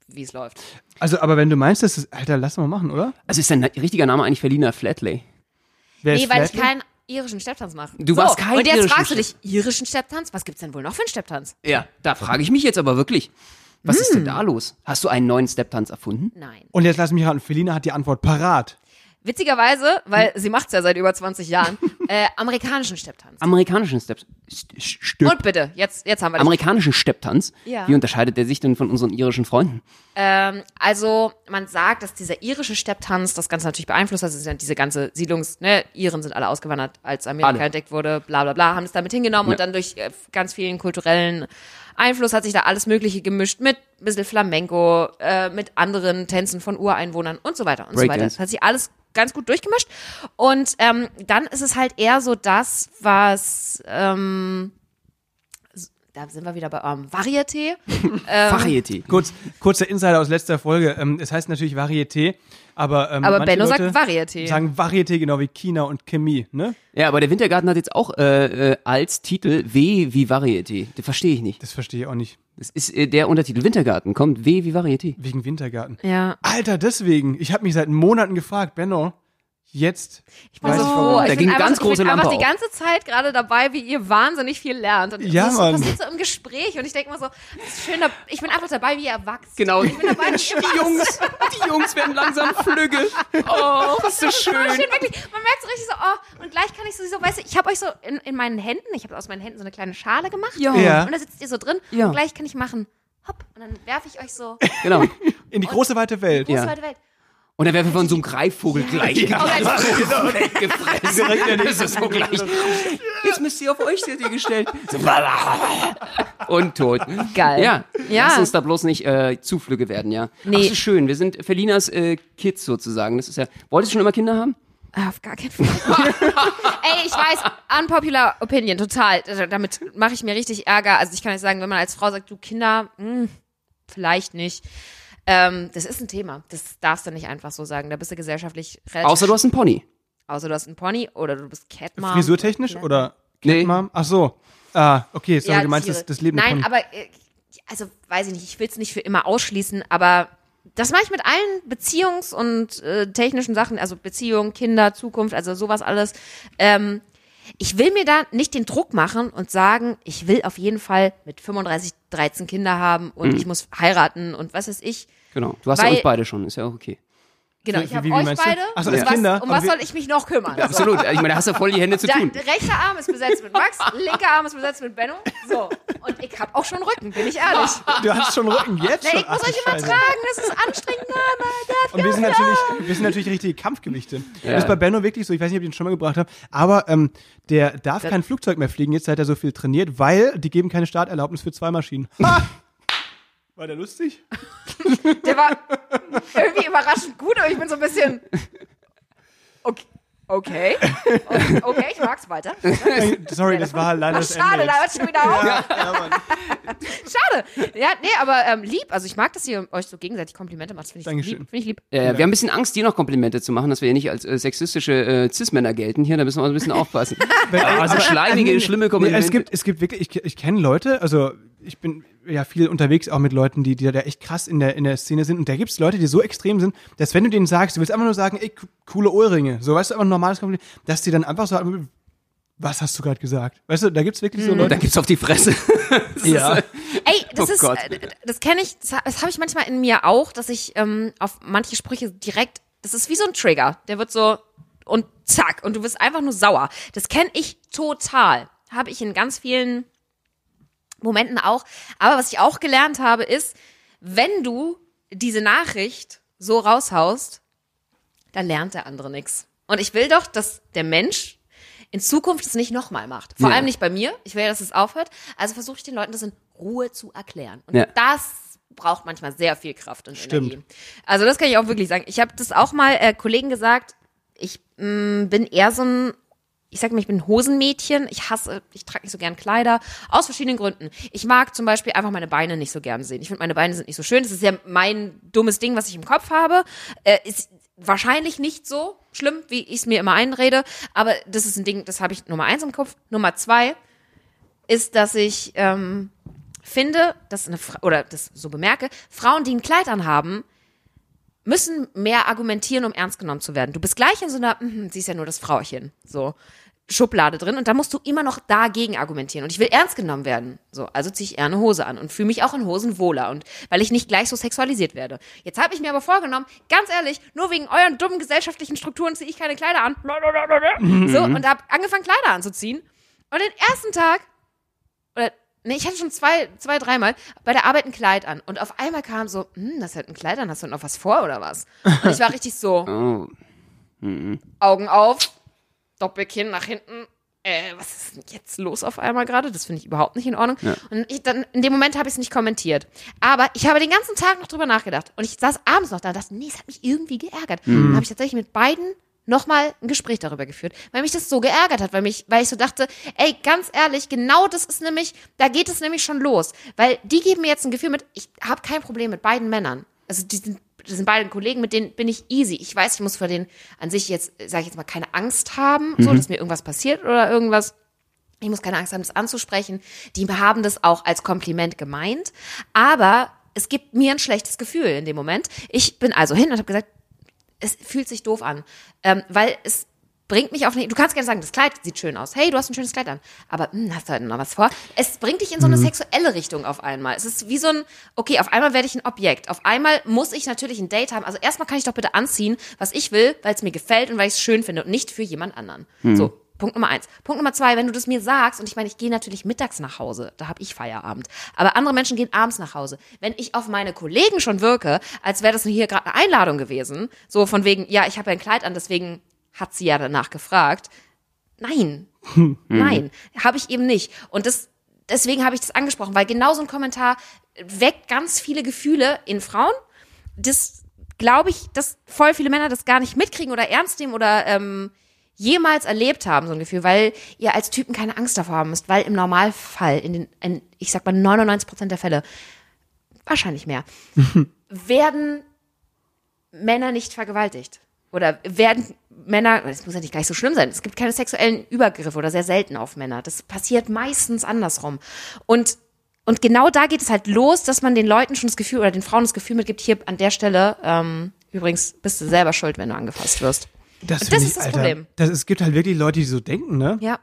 wie es läuft. Also, aber wenn du meinst, das ist, Alter, lass mal machen, oder? Also ist dein richtiger Name eigentlich Verlina Flatley? Wer Nee, ist weil ich Flatley? keinen irischen Stepptanz mache. Du so, machst keinen Und jetzt fragst du dich, irischen Stepptanz? Was gibt's denn wohl noch für einen Stepptanz? Ja, da frage ich mich jetzt aber wirklich. Was ist Hm. denn da los? Hast du einen neuen Steptanz erfunden? Nein. Und jetzt lass mich raten, Felina hat die Antwort parat. Witzigerweise, weil sie macht's ja seit über 20 Jahren, äh, amerikanischen Stepptanz. Amerikanischen Step St- Und bitte, jetzt, jetzt haben wir das. Amerikanischen Stepptanz? Ja. Wie unterscheidet der sich denn von unseren irischen Freunden? Ähm, also man sagt, dass dieser irische Stepptanz das Ganze natürlich beeinflusst hat. Also diese ganze Siedlungs, ne, Iren sind alle ausgewandert, als Amerika Alle. entdeckt wurde, bla bla bla, haben es damit hingenommen Ja. und dann durch äh, ganz vielen kulturellen Einfluss hat sich da alles Mögliche gemischt mit ein bisschen Flamenco, äh, mit anderen Tänzen von Ureinwohnern und so weiter und so weiter. Das hat sich alles ganz gut durchgemischt. Und ähm, dann ist es halt eher so das, was ähm, da sind wir wieder bei eurem Varieté. Varieté. Kurz, kurzer Insider aus letzter Folge. Ähm, es heißt natürlich Varieté, aber ähm, Aber Benno sagt Leute Varieté. Sagen Varieté genau wie China und Chemie, ne? Ja, aber der Wintergarten hat jetzt auch äh, äh, als Titel W wie Varieté. Das verstehe ich nicht. Das verstehe ich auch nicht. Das ist äh, der Untertitel. Wintergarten kommt W wie Varieté. Wegen Wintergarten. Ja. Alter, deswegen. Ich habe mich seit Monaten gefragt, Benno, jetzt Ich bin weiß so ich froh. warum. Ich Da bin ging einfach, ganz ich bin große Lampe einfach die ganze Zeit gerade dabei, wie ihr wahnsinnig viel lernt. Und Ja, das Mann. passiert so im Gespräch. Und ich denke immer so, das ist schön, ich bin einfach dabei, wie ihr erwachsen. Genau. Ich bin dabei, wie ihr Die Jungs, die Jungs werden langsam flügge. Oh, ist so Das ist schön. schön, wirklich. Man merkt so richtig so, oh, und gleich kann ich so, so weißt du, ich habe euch so in, in meinen Händen, ich habe aus meinen Händen so eine kleine Schale gemacht. Ja. Ja. Und da sitzt ihr so drin. Ja. Und gleich kann ich machen, hopp. Und dann werfe ich euch so Genau. in die große weite Welt. große Ja. weite Welt. Und dann werfen wir von so einem Greifvogel gleich. Dann- Weggefressen. Das ist so gleich. Jetzt müsst ihr auf euch ihr gestellt. So, Und tot. Geil. Ja. Ja. Lass uns da bloß nicht äh, Zuflüge werden, ja. Nee. Ach, so schön. Wir sind Felinas äh, Kids sozusagen. Das ist ja. Wolltest du schon immer Kinder haben? Ah, Auf gar keinen Fall. Ey, ich weiß, unpopular opinion, total. Also, Damit mache ich mir richtig Ärger. Also ich kann nicht sagen, wenn man als Frau sagt, du Kinder, hm, vielleicht nicht. Ähm, das ist ein Thema. Das darfst du nicht einfach so sagen. Da bist du gesellschaftlich relativ. Außer du hast einen Pony. außer du hast einen Pony oder du bist Catmom. Frisurtechnisch Ja. oder Nee. Catmom? Ach so. Ah, okay, sorry, Ja, du meinst das, das Leben Nein, aber äh, also weiß ich nicht, ich will es nicht für immer ausschließen, aber das mache ich mit allen Beziehungs- und äh, technischen Sachen, also Beziehung, Kinder, Zukunft, also sowas alles. Ähm, ich will mir da nicht den Druck machen und sagen, ich will auf jeden Fall mit 35, 13 Kinder haben und Mhm. ich muss heiraten und was weiß ich. Genau. Du hast ja uns beide schon. Ist ja auch okay. Genau, ich habe euch beide. Ach so, um als was, Kinder. um was soll ich mich noch kümmern? So. Absolut. Ich meine, da hast du voll die Hände zu tun. der rechte Arm ist besetzt mit Max, linker Arm ist besetzt mit Benno. So. Und ich habe auch schon Rücken, bin ich ehrlich. Du hast schon Rücken jetzt Nee, ich muss euch immer tragen, das ist anstrengend. Der Und wir sind natürlich, wir sind natürlich richtige Kampfgewichte. Das ist bei Benno wirklich so, ich weiß nicht, ob ich ihn schon mal gebracht habe, aber ähm, der darf kein Flugzeug mehr fliegen, jetzt seit er so viel trainiert, weil die geben keine Starterlaubnis für zwei Maschinen. War der lustig? Der war irgendwie überraschend gut, aber ich bin so ein bisschen. Okay. Okay, okay ich mag's weiter. Sorry, das war leider das Schade, da hört schon wieder auf. Ja, ja. Schade. Ja, nee, aber ähm, lieb. Also ich mag, dass ihr euch so gegenseitig Komplimente macht. Finde ich Dankeschön. lieb. Finde ich lieb. Ja, ja, wir haben ein bisschen Angst, dir noch Komplimente zu machen, dass wir hier nicht als äh, sexistische äh, Cis-Männer gelten hier. Da müssen wir ein bisschen aufpassen. also schleimige, schlimme Nee, Komplimente. es gibt, es gibt wirklich, ich, ich kenne Leute, also ich bin ja viel unterwegs auch mit Leuten, die, die da echt krass in der, in der Szene sind. Und da gibt's Leute, die so extrem sind, dass wenn du denen sagst, du willst einfach nur sagen, ey, co- coole Ohrringe, so weißt du, einfach ein normales Kompliment, dass die dann einfach so, was hast du gerade gesagt? Weißt du, da gibt's wirklich so da Leute. gibt's auf die Fresse. Ja. ist, äh, Ey, das Oh ist, Gott. äh, das kenne ich, das habe ich manchmal in mir auch, dass ich ähm, auf manche Sprüche direkt, das ist wie so ein Trigger, der wird so und zack und du wirst einfach nur sauer. Das kenne ich total, habe ich in ganz vielen Momenten auch. Aber was ich auch gelernt habe, ist, wenn du diese Nachricht so raushaust, dann lernt der andere nichts. Und ich will doch, dass der Mensch in Zukunft es nicht nochmal macht. Vor Ja. allem nicht bei mir. Ich will, dass es aufhört. Also versuche ich den Leuten das in Ruhe zu erklären. Und Ja. das braucht manchmal sehr viel Kraft und Stimmt. Energie. Also das kann ich auch wirklich sagen. Ich habe das auch mal äh, Kollegen gesagt. Ich mh, bin eher so ein ich sag mal, ich bin ein Hosenmädchen. Ich hasse, ich trage nicht so gern Kleider. Aus verschiedenen Gründen. Ich mag zum Beispiel einfach meine Beine nicht so gern sehen. Ich finde, meine Beine sind nicht so schön. Das ist ja mein dummes Ding, was ich im Kopf habe. Äh, ist wahrscheinlich nicht so schlimm, wie ich es mir immer einrede. Aber das ist ein Ding, das habe ich Nummer eins im Kopf. Nummer zwei ist, dass ich ähm, finde, dass eine Fra oder das so bemerke, Frauen, die ein Kleid anhaben, müssen mehr argumentieren, um ernst genommen zu werden. Du bist gleich in so einer, mhm, sie ist ja nur das Frauchen, so Schublade drin und da musst du immer noch dagegen argumentieren. Und ich will ernst genommen werden. So, also ziehe ich eher eine Hose an und fühle mich auch in Hosen wohler und weil ich nicht gleich so sexualisiert werde. Jetzt habe ich mir aber vorgenommen, ganz ehrlich, nur wegen euren dummen gesellschaftlichen Strukturen ziehe ich keine Kleider an. So, und habe angefangen, Kleider anzuziehen. Und den ersten Tag, oder nee, ich hatte schon zwei, zwei, dreimal bei der Arbeit ein Kleid an. Und auf einmal kam so, hm, das hat ein Kleid an, hast du noch was vor oder was? Und ich war richtig so, oh. Augen auf, Doppelkinn nach hinten. Äh, was ist denn jetzt los auf einmal gerade? Das finde ich überhaupt nicht in Ordnung. Und ich, dann, in dem Moment habe ich es nicht kommentiert. Aber ich habe den ganzen Tag noch drüber nachgedacht. Und ich saß abends noch da und dachte, nee, es hat mich irgendwie geärgert. Dann habe ich tatsächlich mit beiden nochmal ein Gespräch darüber geführt, weil mich das so geärgert hat, weil mich, weil ich so dachte, ey, ganz ehrlich, genau das ist nämlich, da geht es nämlich schon los, weil die geben mir jetzt ein Gefühl mit, ich habe kein Problem mit beiden Männern. Also die sind, das sind beide Kollegen, mit denen bin ich easy. Ich weiß, ich muss vor denen an sich jetzt, sage ich jetzt mal, keine Angst haben, so, dass mir irgendwas passiert oder irgendwas. Ich muss keine Angst haben, das anzusprechen. Die haben das auch als Kompliment gemeint. Aber es gibt mir ein schlechtes Gefühl in dem Moment. Ich bin also hin und habe gesagt, es fühlt sich doof an, ähm, weil es bringt mich auf eine, du kannst gerne sagen, das Kleid sieht schön aus. Hey, du hast ein schönes Kleid an. Aber hm, hast du heute noch was vor? Es bringt dich in so eine sexuelle Richtung auf einmal. Es ist wie so ein, okay, auf einmal werde ich ein Objekt. Auf einmal muss ich natürlich ein Date haben. Also erstmal kann ich doch bitte anziehen, was ich will, weil es mir gefällt und weil ich es schön finde und nicht für jemand anderen. So. Punkt Nummer eins. Punkt Nummer zwei, wenn du das mir sagst, und ich meine, ich gehe natürlich mittags nach Hause, da habe ich Feierabend. Aber andere Menschen gehen abends nach Hause. Wenn ich auf meine Kollegen schon wirke, als wäre das hier gerade eine Einladung gewesen, so von wegen, ja, ich habe ja ein Kleid an, deswegen hat sie ja danach gefragt. Nein, nein, habe ich eben nicht. Und das, deswegen habe ich das angesprochen, weil genau so ein Kommentar weckt ganz viele Gefühle in Frauen. Das glaube ich, dass voll viele Männer das gar nicht mitkriegen oder ernst nehmen oder ähm, jemals erlebt haben, so ein Gefühl, weil ihr als Typen keine Angst davor haben müsst, weil im Normalfall, in den, in, ich sag mal 99 Prozent der Fälle, wahrscheinlich mehr, werden Männer nicht vergewaltigt. Oder werden Männer, das muss ja nicht gleich so schlimm sein, es gibt keine sexuellen Übergriffe oder sehr selten auf Männer. Das passiert meistens andersrum. Und, und genau da geht es halt los, dass man den Leuten schon das Gefühl oder den Frauen das Gefühl mitgibt, hier an der Stelle, ähm, übrigens bist du selber schuld, wenn du angefasst wirst. Das, das ich, ist das Alter, Problem. Das, es gibt halt wirklich Leute, die so denken, ne? Ja.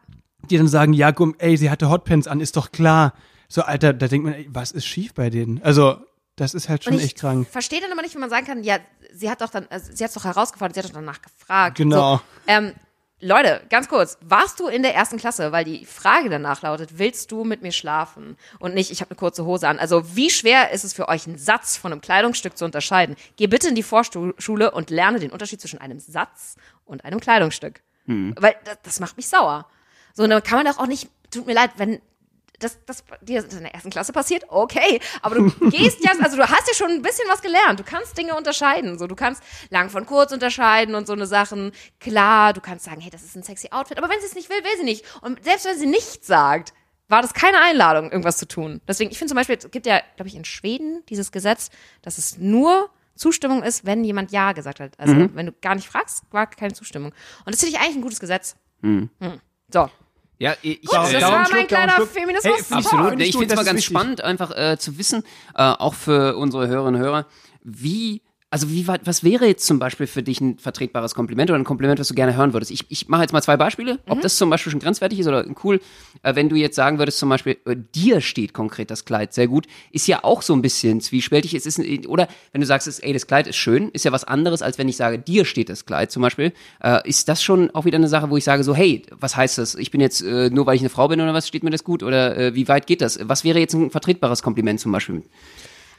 Die dann sagen, ja, komm, ey, sie hatte Hotpants an, ist doch klar. So, Alter, da denkt man, ey, was ist schief bei denen? Also, das ist halt schon Und ich echt krank. verstehe dann aber nicht, wenn man sagen kann, ja, sie hat doch dann, also sie hat es doch herausgefordert, sie hat doch danach gefragt. Genau. So, ähm, Leute, ganz kurz, warst du in der ersten Klasse? Weil die Frage danach lautet, willst du mit mir schlafen? Und nicht, ich habe eine kurze Hose an. Also wie schwer ist es für euch, einen Satz von einem Kleidungsstück zu unterscheiden? Geh bitte in die Vorschule und lerne den Unterschied zwischen einem Satz und einem Kleidungsstück. Weil das, das macht mich sauer. So, und dann kann man doch auch nicht, tut mir leid, wenn das, das dir in der ersten Klasse passiert, okay. Aber du gehst ja, also du hast ja schon ein bisschen was gelernt. Du kannst Dinge unterscheiden. So, du kannst lang von kurz unterscheiden und so eine Sachen. Klar, du kannst sagen, hey, das ist ein sexy Outfit. Aber wenn sie es nicht will, will sie nicht. Und selbst wenn sie nichts sagt, war das keine Einladung, irgendwas zu tun. Deswegen, ich finde zum Beispiel, es gibt ja, glaube ich, in Schweden dieses Gesetz, dass es nur Zustimmung ist, wenn jemand Ja gesagt hat. Also, wenn du gar nicht fragst, war keine Zustimmung. Und das finde ich eigentlich ein gutes Gesetz. Hm. So. Ja, ich, Gut, das äh, war mein kleiner. Feminismus. Hey, find ich Absolut. Ich finde es mal ganz wichtig. spannend, einfach äh, zu wissen, äh, auch für unsere Hörerinnen und Hörer, wie, also wie weit, was wäre jetzt zum Beispiel für dich ein vertretbares Kompliment oder ein Kompliment, was du gerne hören würdest? Ich, ich mache jetzt mal zwei Beispiele, ob das zum Beispiel schon grenzwertig ist oder cool, äh, wenn du jetzt sagen würdest, zum Beispiel, äh, dir steht konkret das Kleid sehr gut, ist ja auch so ein bisschen zwiespältig. Es ist, ein- oder wenn du sagst, es- ey, das Kleid ist schön, ist ja was anderes, als wenn ich sage, dir steht das Kleid zum Beispiel. Äh, ist das schon auch wieder eine Sache, wo ich sage so, hey, was heißt das? Ich bin jetzt, äh, nur weil ich eine Frau bin oder was, steht mir das gut? Oder äh, wie weit geht das? Was wäre jetzt ein vertretbares Kompliment zum Beispiel?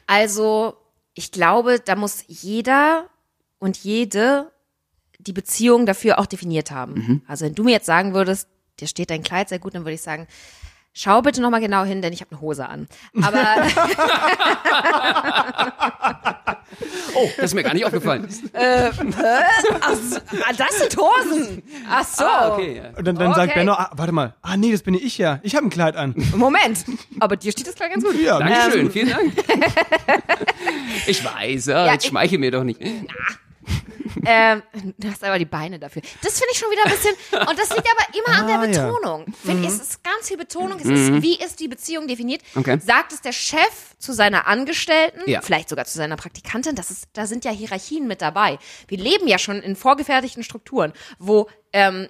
Also, ich glaube, da muss jeder und jede die Beziehung dafür auch definiert haben. Also, wenn du mir jetzt sagen würdest, dir steht dein Kleid sehr gut, dann würde ich sagen, schau bitte nochmal genau hin, denn ich habe eine Hose an. Aber Oh, das ist mir gar nicht aufgefallen. ach, so, ah, das sind Hosen. Ach so. Ah, okay. Ja. Und dann, dann sagt Okay. Benno, ah, warte mal, ah nee, das bin ich ja. Ich habe ein Kleid an. Moment. Aber dir steht das Kleid ganz gut. Ja, Dankeschön, vielen Dank. ich weiß, ja, Ja, jetzt ich- schmeichel mir doch nicht. Ähm, du hast aber die Beine dafür. Das finde ich schon wieder ein bisschen. Und das liegt aber immer an Ah, der ja. Betonung. Find, Es ist ganz viel Betonung. Es ist, wie ist die Beziehung definiert? Okay. Sagt es der Chef zu seiner Angestellten, Ja. vielleicht sogar zu seiner Praktikantin? Das ist, da sind ja Hierarchien mit dabei. Wir leben ja schon in vorgefertigten Strukturen, wo ähm,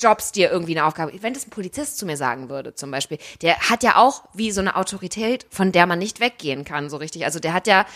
Jobs dir irgendwie eine Aufgabe. Wenn das ein Polizist zu mir sagen würde, zum Beispiel, der hat ja auch wie so eine Autorität, von der man nicht weggehen kann, so richtig. Also der hat ja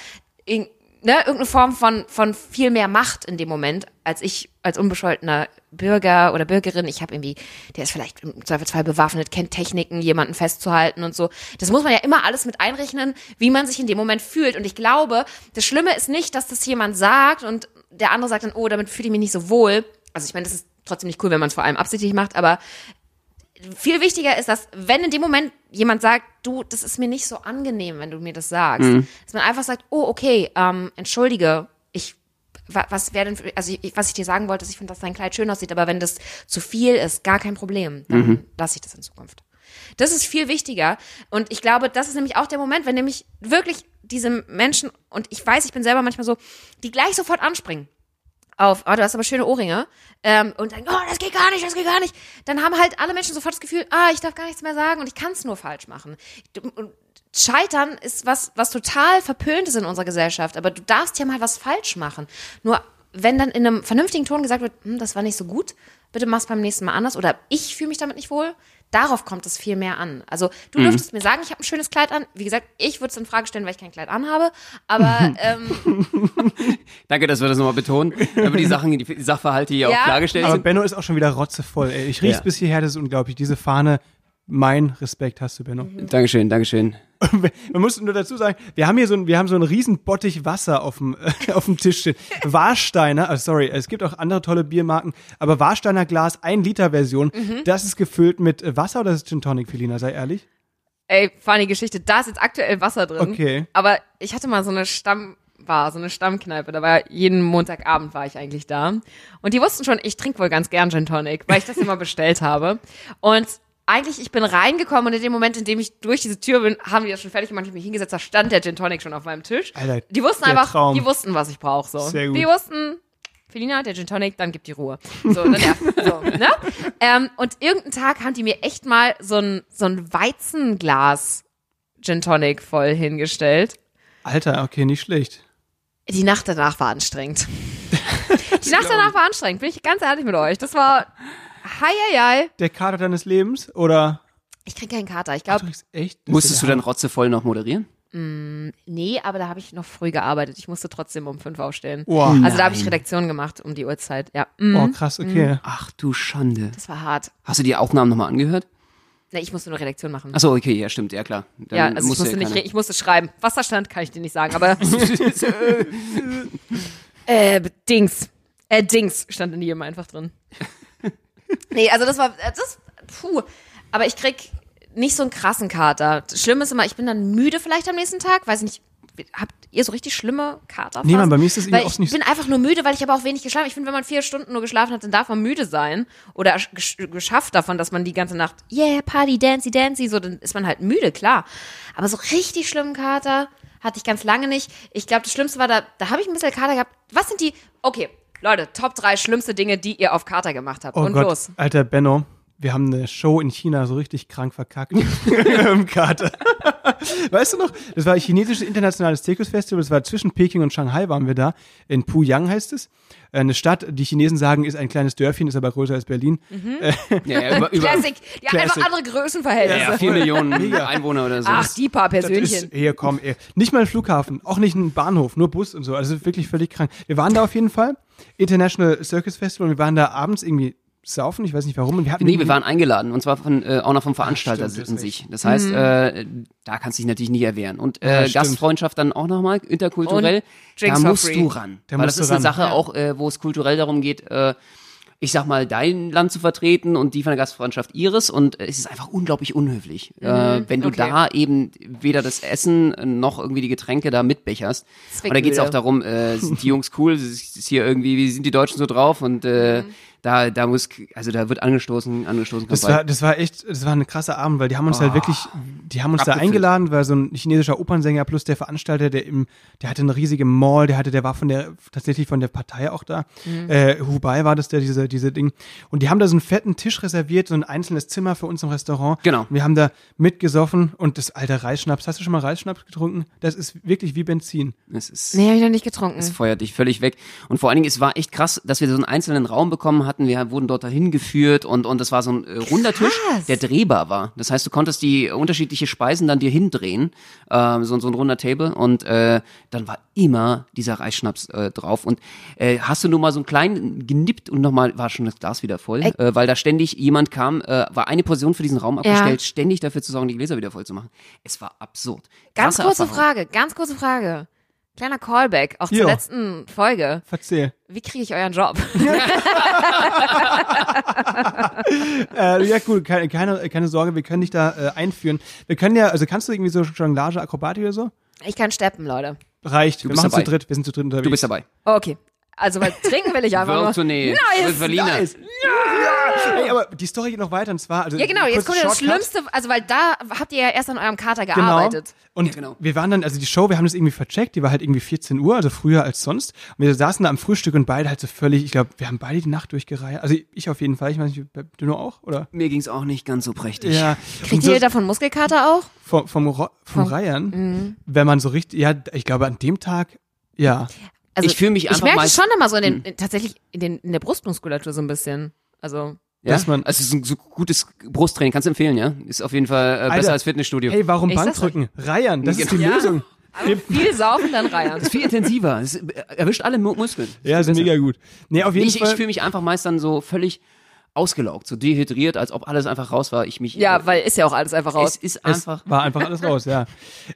ne, irgendeine Form von, von viel mehr Macht in dem Moment, als ich als unbescholtener Bürger oder Bürgerin. Ich habe irgendwie, der ist vielleicht im Zweifelsfall bewaffnet, kennt Techniken, jemanden festzuhalten und so. Das muss man ja immer alles mit einrechnen, wie man sich in dem Moment fühlt. Und ich glaube, das Schlimme ist nicht, dass das jemand sagt und der andere sagt dann, oh, damit fühle ich mich nicht so wohl. Also ich meine, das ist trotzdem nicht cool, wenn man es vor allem absichtlich macht, aber viel wichtiger ist, dass wenn in dem Moment jemand sagt, du, das ist mir nicht so angenehm, wenn du mir das sagst, dass man einfach sagt, oh, okay, ähm, entschuldige, ich wa- was wäre denn, also ich, was ich dir sagen wollte, ist, ich finde, dass dein Kleid schön aussieht, aber wenn das zu viel ist, gar kein Problem, dann lasse ich das in Zukunft. Das ist viel wichtiger. Und ich glaube, das ist nämlich auch der Moment, wenn nämlich wirklich diese Menschen, und ich weiß, ich bin selber manchmal so, die gleich sofort anspringen auf, oh, du hast aber schöne Ohrringe, ähm, und sagen, oh, das geht gar nicht, das geht gar nicht. Dann haben halt alle Menschen sofort das Gefühl, ah, ich darf gar nichts mehr sagen und ich kann es nur falsch machen. Und Scheitern ist was, was total verpönt ist in unserer Gesellschaft, aber du darfst ja mal was falsch machen. Nur wenn dann in einem vernünftigen Ton gesagt wird, hm, das war nicht so gut, bitte mach's beim nächsten Mal anders oder ich fühle mich damit nicht wohl, darauf kommt es viel mehr an. Also du dürftest mir sagen, ich habe ein schönes Kleid an. Wie gesagt, ich würde es in Frage stellen, weil ich kein Kleid anhabe, aber ähm, Danke, dass wir das nochmal betonen. Aber die Sachen, die Sachverhalte hier Ja, auch klargestellt Aber sind. Benno ist auch schon wieder rotzevoll. Ey. Ich riech's Ja. bis hierher, das ist unglaublich. Diese Fahne, mein Respekt hast du, Benno. Mhm. Dankeschön, Dankeschön. Man muss nur dazu sagen, wir haben hier so ein, wir haben so einen riesen Bottich Wasser auf dem, äh, auf dem Tisch stehen. Warsteiner, oh sorry, es gibt auch andere tolle Biermarken, aber Warsteiner Glas, ein Liter Version, Mhm. das ist gefüllt mit Wasser oder ist es Gin Tonic, Felina, sei ehrlich? Ey, funny Geschichte. Da ist jetzt aktuell Wasser drin. Okay. Aber ich hatte mal so eine Stammbar, so eine Stammkneipe. Da war jeden Montagabend war ich eigentlich da. Und die wussten schon, ich trinke wohl ganz gern Gin Tonic, weil ich das immer bestellt habe. Und eigentlich, ich bin reingekommen und in dem Moment, in dem ich durch diese Tür bin, haben die das schon fertig gemacht. Ich mich hingesetzt, da stand der Gin Tonic schon auf meinem Tisch. Alter, die wussten einfach, Traum. die wussten, was ich brauche. So. Sehr gut. Die wussten, Felina, der Gin Tonic, dann gibt die Ruhe. So, dann ja, so, ne? Ähm, und irgendeinen Tag haben die mir echt mal so ein, so ein Weizenglas Gin Tonic voll hingestellt. Alter, okay, nicht schlecht. Die Nacht danach war anstrengend. Die Nacht danach war anstrengend, bin ich ganz ehrlich mit euch. Das war, hei, hei, hei. Der Kater deines Lebens oder? Ich krieg keinen Kater. Ich glaube, echt? Musstest du dann rotzevoll noch moderieren? nee, aber da habe ich noch früh gearbeitet. Ich musste trotzdem um fünf aufstehen. Hammer. Wow. Also da habe ich Redaktion gemacht um die Uhrzeit. Ja, mm, Oh, krass, okay. Ach du Schande. das war hart. Hast du die Aufnahmen nochmal angehört? Nee, ich musste nur Redaktion machen. Achso, okay, ja, stimmt, ja klar. Dann ja, also ich musst du musste nicht, keine- re- ich musste schreiben. Was da stand, kann ich dir nicht sagen, aber äh, Dings. Äh, Dings stand in jedem einfach drin. Nee, also das war, das, puh. Aber ich krieg nicht so einen krassen Kater. Schlimm ist immer, ich bin dann müde vielleicht am nächsten Tag, weiß ich nicht. Habt ihr so richtig schlimme Kater? Nee, Mann, bei mir ist das weil oft ich nicht so- bin einfach nur müde, weil ich aber auch wenig geschlafen. Ich finde, wenn man vier Stunden nur geschlafen hat, dann darf man müde sein oder gesch- geschafft davon, dass man die ganze Nacht yeah Party Dancy Dancy so, dann ist man halt müde, klar. Aber so richtig schlimmen Kater hatte ich ganz lange nicht. Ich glaube, das Schlimmste war da, da habe ich ein bisschen Kater gehabt. Was sind die? Okay, Leute, Top drei schlimmste Dinge, die ihr auf Kater gemacht habt. Oh Und Gott, los. alter Benno, wir haben eine Show in China so richtig krank verkackt. Im Kater. Weißt du noch, das war ein chinesisches internationales Zirkusfestival, das war zwischen Peking und Shanghai waren wir da. In Puyang heißt es. Eine Stadt, die Chinesen sagen, ist ein kleines Dörfchen, ist aber größer als Berlin. Ja, ja, über, über Classic. Die haben Classic. einfach andere Größenverhältnisse. ja, vier Millionen Einwohner oder so. Ach, die paar Persönchen. ist, hier, komm, ey. nicht mal ein Flughafen, auch nicht ein Bahnhof, nur Bus und so. Also wirklich völlig krank. Wir waren da auf jeden Fall. International Circus Festival. Wir waren da abends irgendwie saufen, ich weiß nicht warum. Und wir hatten Nee, wir waren eingeladen und zwar von, äh, auch noch vom Veranstalter stimmt, hast sich. Das heißt, äh, da kannst du dich natürlich nicht erwehren. Und Ja, äh, stimmt. Gastfreundschaft dann auch nochmal, interkulturell, Und da musst free. du ran. Da Weil das ist eine ran. Sache auch, äh, wo es kulturell darum geht, äh, ich sag mal, dein Land zu vertreten und die von der Gastfreundschaft ihres und äh, es ist einfach unglaublich unhöflich, äh, wenn du okay. da eben weder das Essen noch irgendwie die Getränke da mitbecherst. Und da geht's auch darum, äh, sind die Jungs cool, ist ist hier irgendwie, wie sind die Deutschen so drauf und äh, da, da muss, also da wird angestoßen, angestoßen. Das war, das war echt, das war eine krasse Abend, weil die haben uns halt wirklich, die haben uns da Abgefüllt. eingeladen, war so ein chinesischer Opernsänger plus der Veranstalter, der im, der hatte eine riesige Mall, der hatte, der war von der, tatsächlich von der Partei auch da. Äh, Hubei war das der, diese, diese Ding. Und die haben da so einen fetten Tisch reserviert, so ein einzelnes Zimmer für uns im Restaurant. Genau. Und wir haben da mitgesoffen und das alte Reisschnaps. Hast du schon mal Reisschnaps getrunken? Das ist wirklich wie Benzin. Es ist, Nee, hab ich noch nicht getrunken. es feuert dich völlig weg. Und vor allen Dingen, es war echt krass, dass wir so einen einzelnen Raum bekommen hatten. Wir wurden dort dahin geführt und, und das war so ein äh, runder Tisch, der drehbar war. Das heißt, du konntest die unterschiedliche Speisen dann dir hindrehen, ähm, so, so ein runder Table und äh, dann war immer dieser Reisschnaps äh, drauf. Und äh, hast du nur mal so einen kleinen genippt und nochmal war schon das Glas wieder voll, äh, weil da ständig jemand kam, äh, war eine Portion für diesen Raum abgestellt, Ja. ständig dafür zu sorgen, die Gläser wieder voll zu machen. Es war absurd. Ganz Krasse kurze Erfahrung. Frage, ganz kurze Frage. Kleiner Callback, auch zur Jo. letzten Folge. Verzähl. Wie kriege ich euren Job? Äh, ja, gut, keine, keine, keine Sorge, wir können dich da äh, einführen. Wir können ja, also kannst du irgendwie so Jonglage, Akrobatik oder so? Ich kann steppen, Leute. Reicht. wir bist machen dabei. zu dritt, wir sind zu dritt unterwegs. Du bist dabei. Oh, okay. Also, weil trinken will ich einfach nur. Nice, Berliner. Nice. Ja. Ey, aber die Story geht noch weiter und zwar, also Ja, genau, jetzt kommt ja das. Schlimmste, also weil da habt ihr ja erst an eurem Kater Genau. gearbeitet. Und Ja, genau. wir waren dann, also die Show, wir haben das irgendwie vercheckt, die war halt irgendwie 14 Uhr, also früher als sonst. Und wir saßen da am Frühstück und beide halt so völlig, ich glaube, wir haben beide die Nacht durchgereiht. Also ich auf jeden Fall, ich weiß nicht, du nur auch, oder? Mir ging's auch nicht ganz so prächtig. Ja. Kriegt so ihr davon Muskelkater auch? vom, vom, vom Vom- Reiern, Mhm. wenn man so richtig, ja, ich glaube an dem Tag, ja. Also, Ich fühl mich Ich einfach merke mal- es schon immer so in den, in, tatsächlich in, den, in der Brustmuskulatur so ein bisschen. Also, Ja? Dass man- also es ist ein so gutes Brusttraining, kannst du empfehlen, ja? Ist auf jeden Fall äh, besser Alter. als Fitnessstudio. Hey, warum Ich Bankdrücken? Reiern, das ist die Ja. Lösung. viel saufen, dann reiern. ist viel intensiver. Es äh, erwischt alle Mu Muskeln. Ja, ist mega gut. Nee, auf jeden Ich, ich Fall. fühle mich einfach meist dann so völlig ausgelaugt, so dehydriert, als ob alles einfach raus war. Ich mich. Ja, äh, weil ist ja auch alles einfach es raus. ist Es einfach. war einfach alles raus, ja.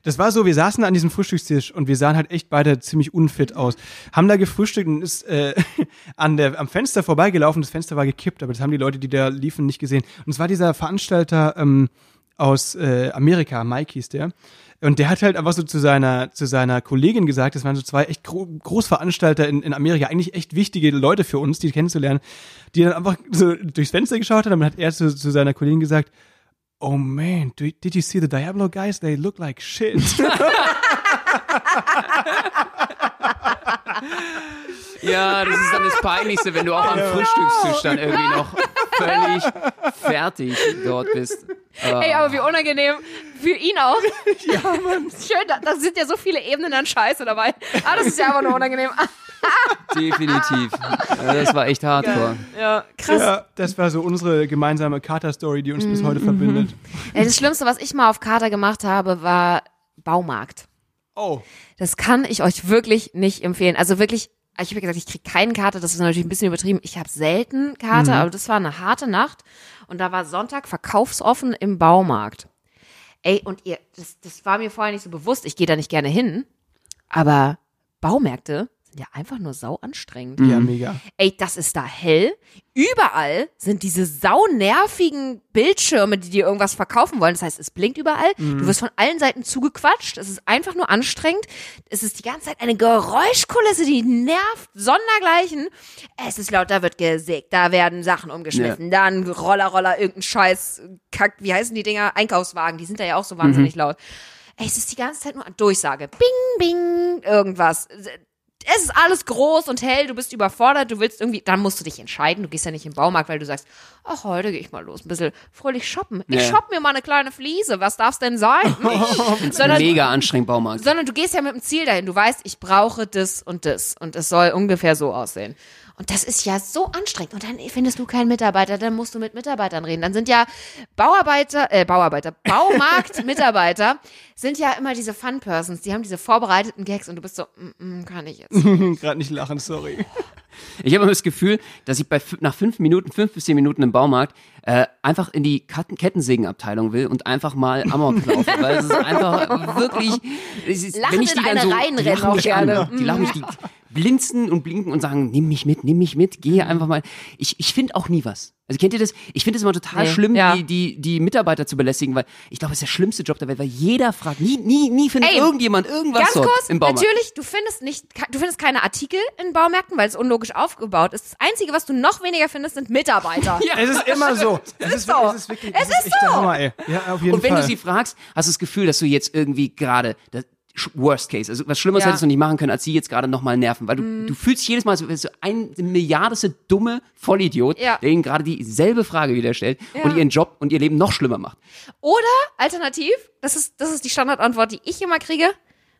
Das war so, wir saßen an diesem Frühstückstisch und wir sahen halt echt beide ziemlich unfit aus. Haben da gefrühstückt und ist äh, an der, am Fenster vorbeigelaufen. Das Fenster war gekippt, aber das haben die Leute, die da liefen, nicht gesehen. Und es war dieser Veranstalter ähm, aus äh, Amerika, Mike hieß der. Und der hat halt einfach so zu seiner, zu seiner Kollegin gesagt, das waren so zwei echt gro Großveranstalter in, in Amerika, eigentlich echt wichtige Leute für uns, die kennenzulernen, die dann einfach so durchs Fenster geschaut haben. Und dann hat er zu, zu seiner Kollegin gesagt, Oh man, do, did you see the Diablo guys? They look like shit. Ja, das ist dann das Peinlichste, wenn du auch am Frühstückstisch dann irgendwie noch völlig fertig dort bist. Ah. Ey, aber wie unangenehm. Für ihn auch. Ja, Mann. Schön, da, da sind ja so viele Ebenen an Scheiße dabei. Ah, das ist ja einfach nur unangenehm. Definitiv. Ja, Das war echt hardcore. Ja, krass. ja, das war so unsere gemeinsame Kater-Story, die uns bis heute verbindet. Ey, das Schlimmste, was ich mal auf Kater gemacht habe, war Baumarkt. Oh. Das kann ich euch wirklich nicht empfehlen. Also wirklich, ich habe ja gesagt, ich kriege keinen Kater, das ist natürlich ein bisschen übertrieben. Ich habe selten Kater, aber das war eine harte Nacht. Und da war Sonntag verkaufsoffen im Baumarkt. Ey, und ihr, das, das war mir vorher nicht so bewusst, ich gehe da nicht gerne hin. Aber Baumärkte ja einfach nur sau anstrengend. Ja, mega. Ey, das ist da hell. Überall sind diese saunervigen Bildschirme, die dir irgendwas verkaufen wollen. Das heißt, es blinkt überall. Du wirst von allen Seiten zugequatscht. Es ist einfach nur anstrengend. Es ist die ganze Zeit eine Geräuschkulisse, die nervt. Sondergleichen. Es ist laut, da wird gesägt, da werden Sachen umgeschmissen. Dann Roller, Roller, irgendein Scheiß, Kack, wie heißen die Dinger? Einkaufswagen, die sind da ja auch so wahnsinnig laut. Ey, es ist die ganze Zeit nur Durchsage. Bing, bing, irgendwas es ist alles groß und hell, du bist überfordert, du willst irgendwie, dann musst du dich entscheiden. Du gehst ja nicht im Baumarkt, weil du sagst, ach, heute gehe ich mal los, ein bisschen fröhlich shoppen. Ich Ja. shopp mir mal eine kleine Fliese, was darf's denn sein? sondern, Mega anstrengend Baumarkt. sondern du gehst ja mit dem Ziel dahin. Du weißt, ich brauche das und das und es soll ungefähr so aussehen. Und das ist ja so anstrengend. Und dann findest du keinen Mitarbeiter, dann musst du mit Mitarbeitern reden. Dann sind ja Bauarbeiter, äh, Bauarbeiter, Baumarkt-Mitarbeiter sind ja immer diese Fun-Persons. Die haben diese vorbereiteten Gags und du bist so, mm, mm, kann ich jetzt. Gerade nicht lachen, sorry. Ich habe immer das Gefühl, dass ich bei nach fünf Minuten, fünf bis zehn Minuten im Baumarkt äh, einfach in die Kettensägenabteilung will und einfach mal Amok laufe, weil es ist einfach wirklich. Es ist, Lachend wenn ich in die dann eine so, die lachen mich gerne. an, die lachen mich, die blinzen und blinken und sagen, nimm mich mit, nimm mich mit, gehe einfach mal. Ich, ich finde auch nie was. Also kennt ihr das? Ich finde es immer total Nee. schlimm, Ja. die, die, die Mitarbeiter zu belästigen, weil ich glaube, es ist der schlimmste Job der Welt, weil jeder fragt, nie, nie, nie findet Ey, irgendjemand irgendwas Ganz kurz, im Baumarkt. natürlich, du findest nicht, du findest keine Artikel in Baumärkten, weil es unlogisch aufgebaut ist. Das Einzige, was du noch weniger findest, sind Mitarbeiter. Es ist immer so. Es ist, so. wirklich- es ist wirklich, Es ist echt der Hammer, ey. Ja, auf jeden Und wenn Fall. du sie fragst, hast du das Gefühl, dass du jetzt irgendwie gerade das Worst Case, also was Schlimmeres Ja. hättest du nicht machen können, als sie jetzt gerade nochmal nerven, weil du, du fühlst dich jedes Mal, als wärst du ein Milliardeste dumme Vollidiot, Ja. der ihnen gerade dieselbe Frage wieder stellt und ihren Job und ihr Leben noch schlimmer macht. Oder alternativ, das ist, das ist die Standardantwort, die ich immer kriege.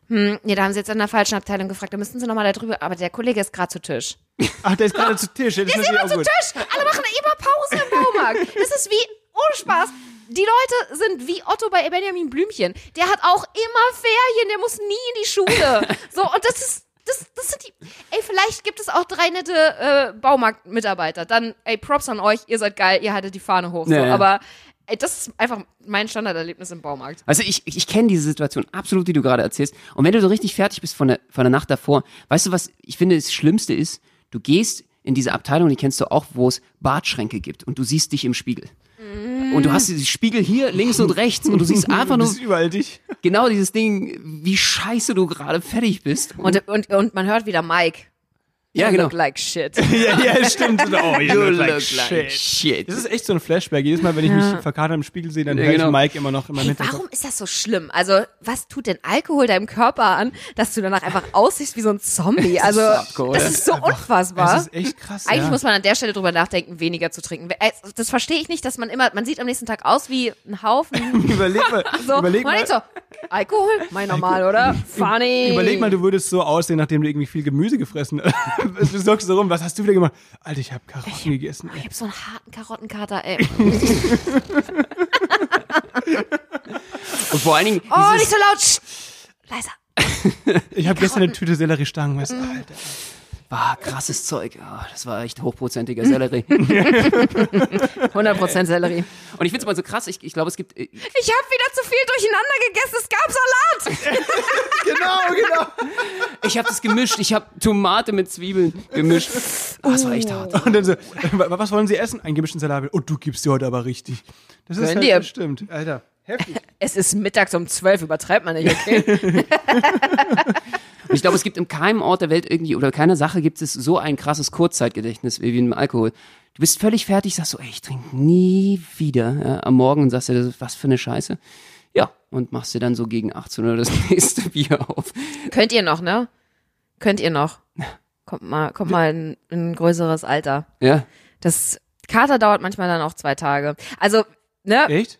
Hm, nee, da haben sie jetzt in der falschen Abteilung gefragt, da müssten sie nochmal da drüber, aber der Kollege ist gerade zu Tisch. Ach, der ist gerade zu Tisch. Das ist Immer zu Tisch! Alle machen immer Pause im Baumarkt. Das ist wie, ohne Spaß, die Leute sind wie Otto bei Benjamin Blümchen. Der hat auch immer Ferien, der muss nie in die Schule. So, und das ist, das, das sind die, ey, vielleicht gibt es auch drei nette äh, Baumarktmitarbeiter. Dann, ey, Props an euch, ihr seid geil, ihr haltet die Fahne hoch. So, Ja, ja. aber, ey, das ist einfach mein Standarderlebnis im Baumarkt. Also ich, ich, ich kenne diese Situation absolut, die du gerade erzählst. Und wenn du so richtig fertig bist von der, von der Nacht davor, weißt du, was ich finde, das Schlimmste ist, du gehst in diese Abteilung, die kennst du auch, wo es Badschränke gibt und du siehst dich im Spiegel. Und du hast diesen Spiegel hier links und rechts und du siehst einfach Du nur überall dich. genau dieses Ding, wie scheiße du gerade fertig bist. Und, und, und man hört wieder Mike. Ja, You genau. Look like shit. ja, ja, stimmt. Oh, you, You look like look like shit. shit. Das ist echt so ein Flashback. Jedes Mal, wenn ich mich verkatert im Spiegel sehe, dann Ja, höre ich genau. Mike immer noch in meinem Hey, Hinterkopf. warum ist das so schlimm? Also, was tut denn Alkohol deinem Körper an, dass du danach einfach aussiehst wie so ein Zombie? Also, das ist so unfassbar. Das ist echt krass. Eigentlich ja. muss man an der Stelle drüber nachdenken, weniger zu trinken. Äh, Das verstehe ich nicht, dass man immer, man sieht am nächsten Tag aus wie ein Haufen. Überleg mal, So, überleg man mal, denkt so, Alkohol? Mein normal, oder? Funny. Überleg mal, du würdest so aussehen, nachdem du irgendwie viel Gemüse gefressen hast. Du sorgst so rum, was hast du wieder gemacht? Alter, ich habe Karotten gegessen. Ich hab so einen harten Karottenkater, ey. Und vor allen Dingen, Oh, nicht so laut. Leiser. Ich habe gestern eine Tüte Selleriestangen, weißt du, Alter. War krasses Zeug. Ah, das war echt hochprozentiger Sellerie. 100% Sellerie. Und ich finde es mal so krass, ich, ich glaube, es gibt, äh, Ich habe wieder zu viel durcheinander gegessen. Es gab Salat. Genau, genau. ich habe das gemischt, ich habe Tomate mit Zwiebeln gemischt. Ah, das war echt hart. Und dann so, äh, was wollen Sie essen? Einen gemischten Salat. Oh, du gibst dir heute aber richtig. Das ist Gönn halt, stimmt. Alter, heftig. Es ist mittags um 12, übertreibt man nicht, okay? Und ich glaube, es gibt in keinem Ort der Welt irgendwie oder keiner Sache gibt es so ein krasses Kurzzeitgedächtnis wie im Alkohol. Du bist völlig fertig, sagst so, ey, ich trinke nie wieder ja, am Morgen und sagst dir, was für eine Scheiße. Ja, und machst dir dann so gegen 18 Uhr das nächste Bier auf. Könnt ihr noch, ne? Könnt ihr noch. Kommt mal, kommt mal in, in ein größeres Alter. Ja, Das Kater dauert manchmal dann auch zwei Tage. Also, ne, Echt?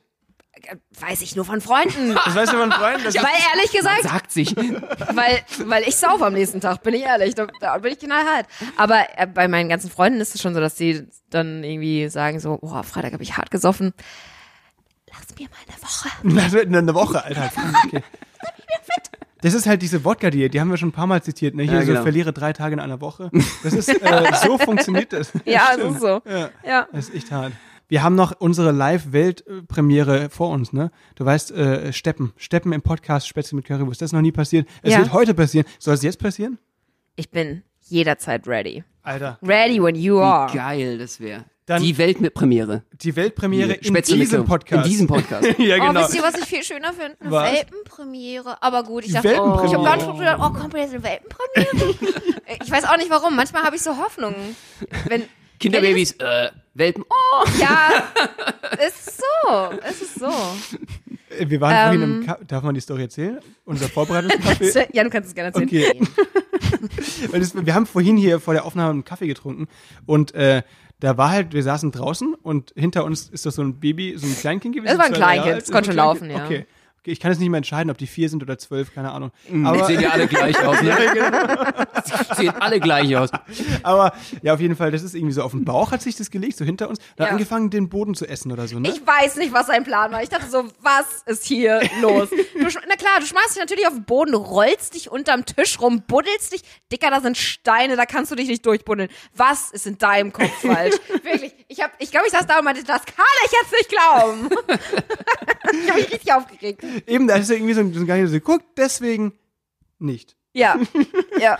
Weiß ich nur von Freunden. Das weißt du von Freunden? Das Weil ehrlich gesagt, sagt sich. weil, weil ich sauf am nächsten Tag, bin ich ehrlich. Da, da bin ich knallhart. Aber äh, bei meinen ganzen Freunden ist es schon so, dass die dann irgendwie sagen so, boah, Freitag habe ich hart gesoffen. Lass mir mal eine Woche. Das wird in einer Woche, Alter. Okay. Das ist halt diese Wodka-Diät, die haben wir schon ein paar Mal zitiert. Ne? Hier Ja, so genau. verliere drei Tage in einer Woche. Das ist, äh, so funktioniert das. Ja, das ist so. Ja. Ja. Das ist echt hart. Wir haben noch unsere Live-Weltpremiere vor uns, ne? Du weißt, äh, Steppen. Steppen im Podcast Spätzle mit Currywurst. Das ist noch nie passiert. Es Ja. wird heute passieren. Soll es jetzt passieren? Ich bin jederzeit ready. Alter. Ready when you Wie are. geil das wäre. Dann- Die Welt mit Premiere. Die Weltpremiere in diesem Podcast. In diesem Podcast. ja, Oh, genau. wisst ihr, was ich viel schöner finde? Eine Was? Welpenpremiere. Aber gut, ich Die dachte, oh, ich habe gar nicht gedacht, oh, kommt jetzt eine Welpenpremiere? ich weiß auch nicht warum. Manchmal habe ich so Hoffnungen. Wenn, Kinderbabys, äh, Welpen. Oh. ja, es ist so. Es ist so. Äh, Wir waren vorhin Ähm. im Ka Darf man die Story erzählen? Unser Vorbereitungscafé? Ja, du kannst es gerne erzählen. Okay. Weil das, wir haben vorhin hier vor der Aufnahme einen Kaffee getrunken und äh, da war halt, wir saßen draußen und hinter uns ist das so ein Baby, so ein Kleinkind gewesen. Das war ein Kleinkind, das konnte schon laufen, ja. Okay. Ich kann jetzt nicht mehr entscheiden, ob die vier sind oder zwölf, keine Ahnung. Aber Aber, sehen ja alle gleich aus, ne? sehen alle gleich aus. aber ja, auf jeden Fall, das ist irgendwie so auf dem Bauch hat sich das gelegt, so hinter uns. Hat Ja. angefangen, den Boden zu essen oder so, ne? Ich weiß nicht, was sein Plan war. Ich dachte so, was ist hier los? Du, na klar, du schmeißt dich natürlich auf den Boden, rollst dich unterm Tisch rum, buddelst dich. Dicker, da sind Steine, da kannst du dich nicht durchbuddeln. Was ist in deinem Kopf falsch? Wirklich. Ich hab, ich glaube, ich saß da und meinte, das kann ich jetzt nicht glauben. ich habe mich richtig aufgeregt. Eben, da ist ja irgendwie so ein, so ein der so guckt, deswegen nicht. Ja, ja.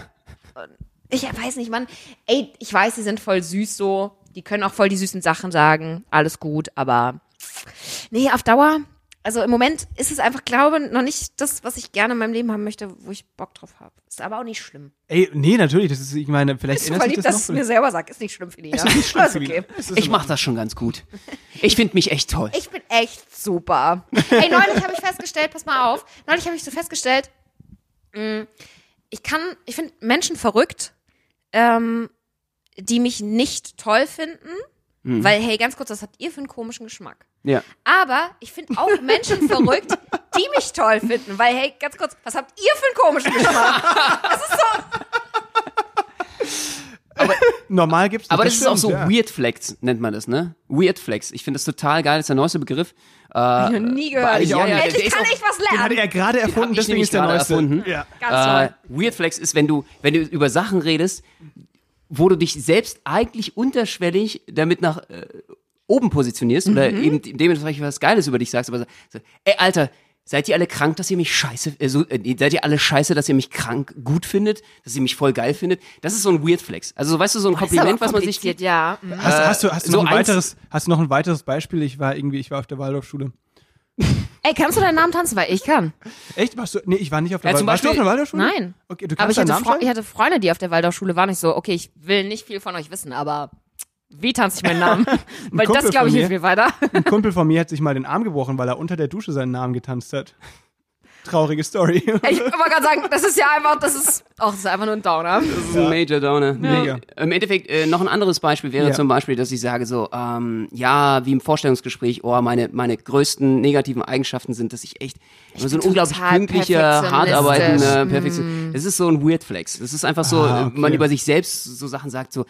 Ich weiß nicht, Mann. Ey, ich weiß, die sind voll süß so. Die können auch voll die süßen Sachen sagen. Alles gut, aber nee, auf Dauer. Also im Moment ist es einfach, glaube noch nicht das, was ich gerne in meinem Leben haben möchte, wo ich Bock drauf habe. Ist aber auch nicht schlimm. Ey, nee, natürlich, das ist, ich meine, vielleicht Bist du verliebt, das dass es mir selber sag? Ist nicht schlimm für die, ja? nicht schlimm ist für die. okay. Ist Ich mach das schon ganz gut. Ich finde mich echt toll. Ich bin echt super. Ey, neulich habe ich festgestellt, pass mal auf, neulich habe ich so festgestellt, mh, ich kann, ich finde Menschen verrückt, ähm, die mich nicht toll finden, weil, hey, ganz kurz, was habt ihr für einen komischen Geschmack? Ja. Aber ich finde auch Menschen verrückt, die mich toll finden, weil, hey, ganz kurz, was habt ihr für einen komischen Geschmack? Das ist so, Normal gibt's nicht. Aber das, ist auch so ja. Weird Flex, nennt man das, ne? Weird Flex. Ich finde das total geil, das ist der neueste Begriff. Äh, hab ich noch nie gehört. ja, ja, der Endlich kann auch- ich was Den hat lernen. er gerade erfunden, ich deswegen ist der neueste. erfunden. Ja. Ganz Äh, toll. Weird Flex ist, wenn du, wenn du über Sachen redest, wo du dich selbst eigentlich unterschwellig damit nach äh, oben positionierst oder Mhm. eben dementsprechend was Geiles über dich sagst, aber so, ey Alter, seid ihr alle krank, dass ihr mich scheiße, äh, so, äh, seid ihr alle scheiße, dass ihr mich krank gut findet, dass ihr mich voll geil findet? Das ist so ein Weird Flex. Also so, weißt du, so ein Kompliment, aber was man sich gibt. ja. Mhm. Hast, hast du, hast du so noch ein weiteres, hast du noch ein weiteres Beispiel? Ich war irgendwie, ich war auf der Waldorfschule. Ey, kannst du deinen Namen tanzen? Weil ich kann. Echt? Warst du? Nee, ich war nicht auf der Ja, zum Warst du auf der Waldorfschule? Nein. Okay, du Aber kannst ich deinen hatte, Namen ich hatte Freunde, die auf der Waldorfschule waren. Ich so, okay, ich will nicht viel von euch wissen, aber wie tanze ich meinen Namen? Weil Kumpel das, glaube ich, hilft mir- weiter. Ein Kumpel von mir hat sich mal den Arm gebrochen, weil er unter der Dusche seinen Namen getanzt hat. Traurige Story. Ich wollte gerade sagen, das ist ja einfach, das ist, auch das ist einfach nur ein Downer. Das ist ein Major Downer. Mega. Im Endeffekt, äh, noch ein anderes Beispiel wäre Ja. zum Beispiel, dass ich sage so, ähm, ja, wie im Vorstellungsgespräch, oh, meine, meine größten negativen Eigenschaften sind, dass ich echt immer so ein unglaublich pünktlicher, hart arbeitender, perfektion. Das ist so ein Weird Flex. Das ist einfach so, Ah, okay. man über sich selbst so Sachen sagt, so,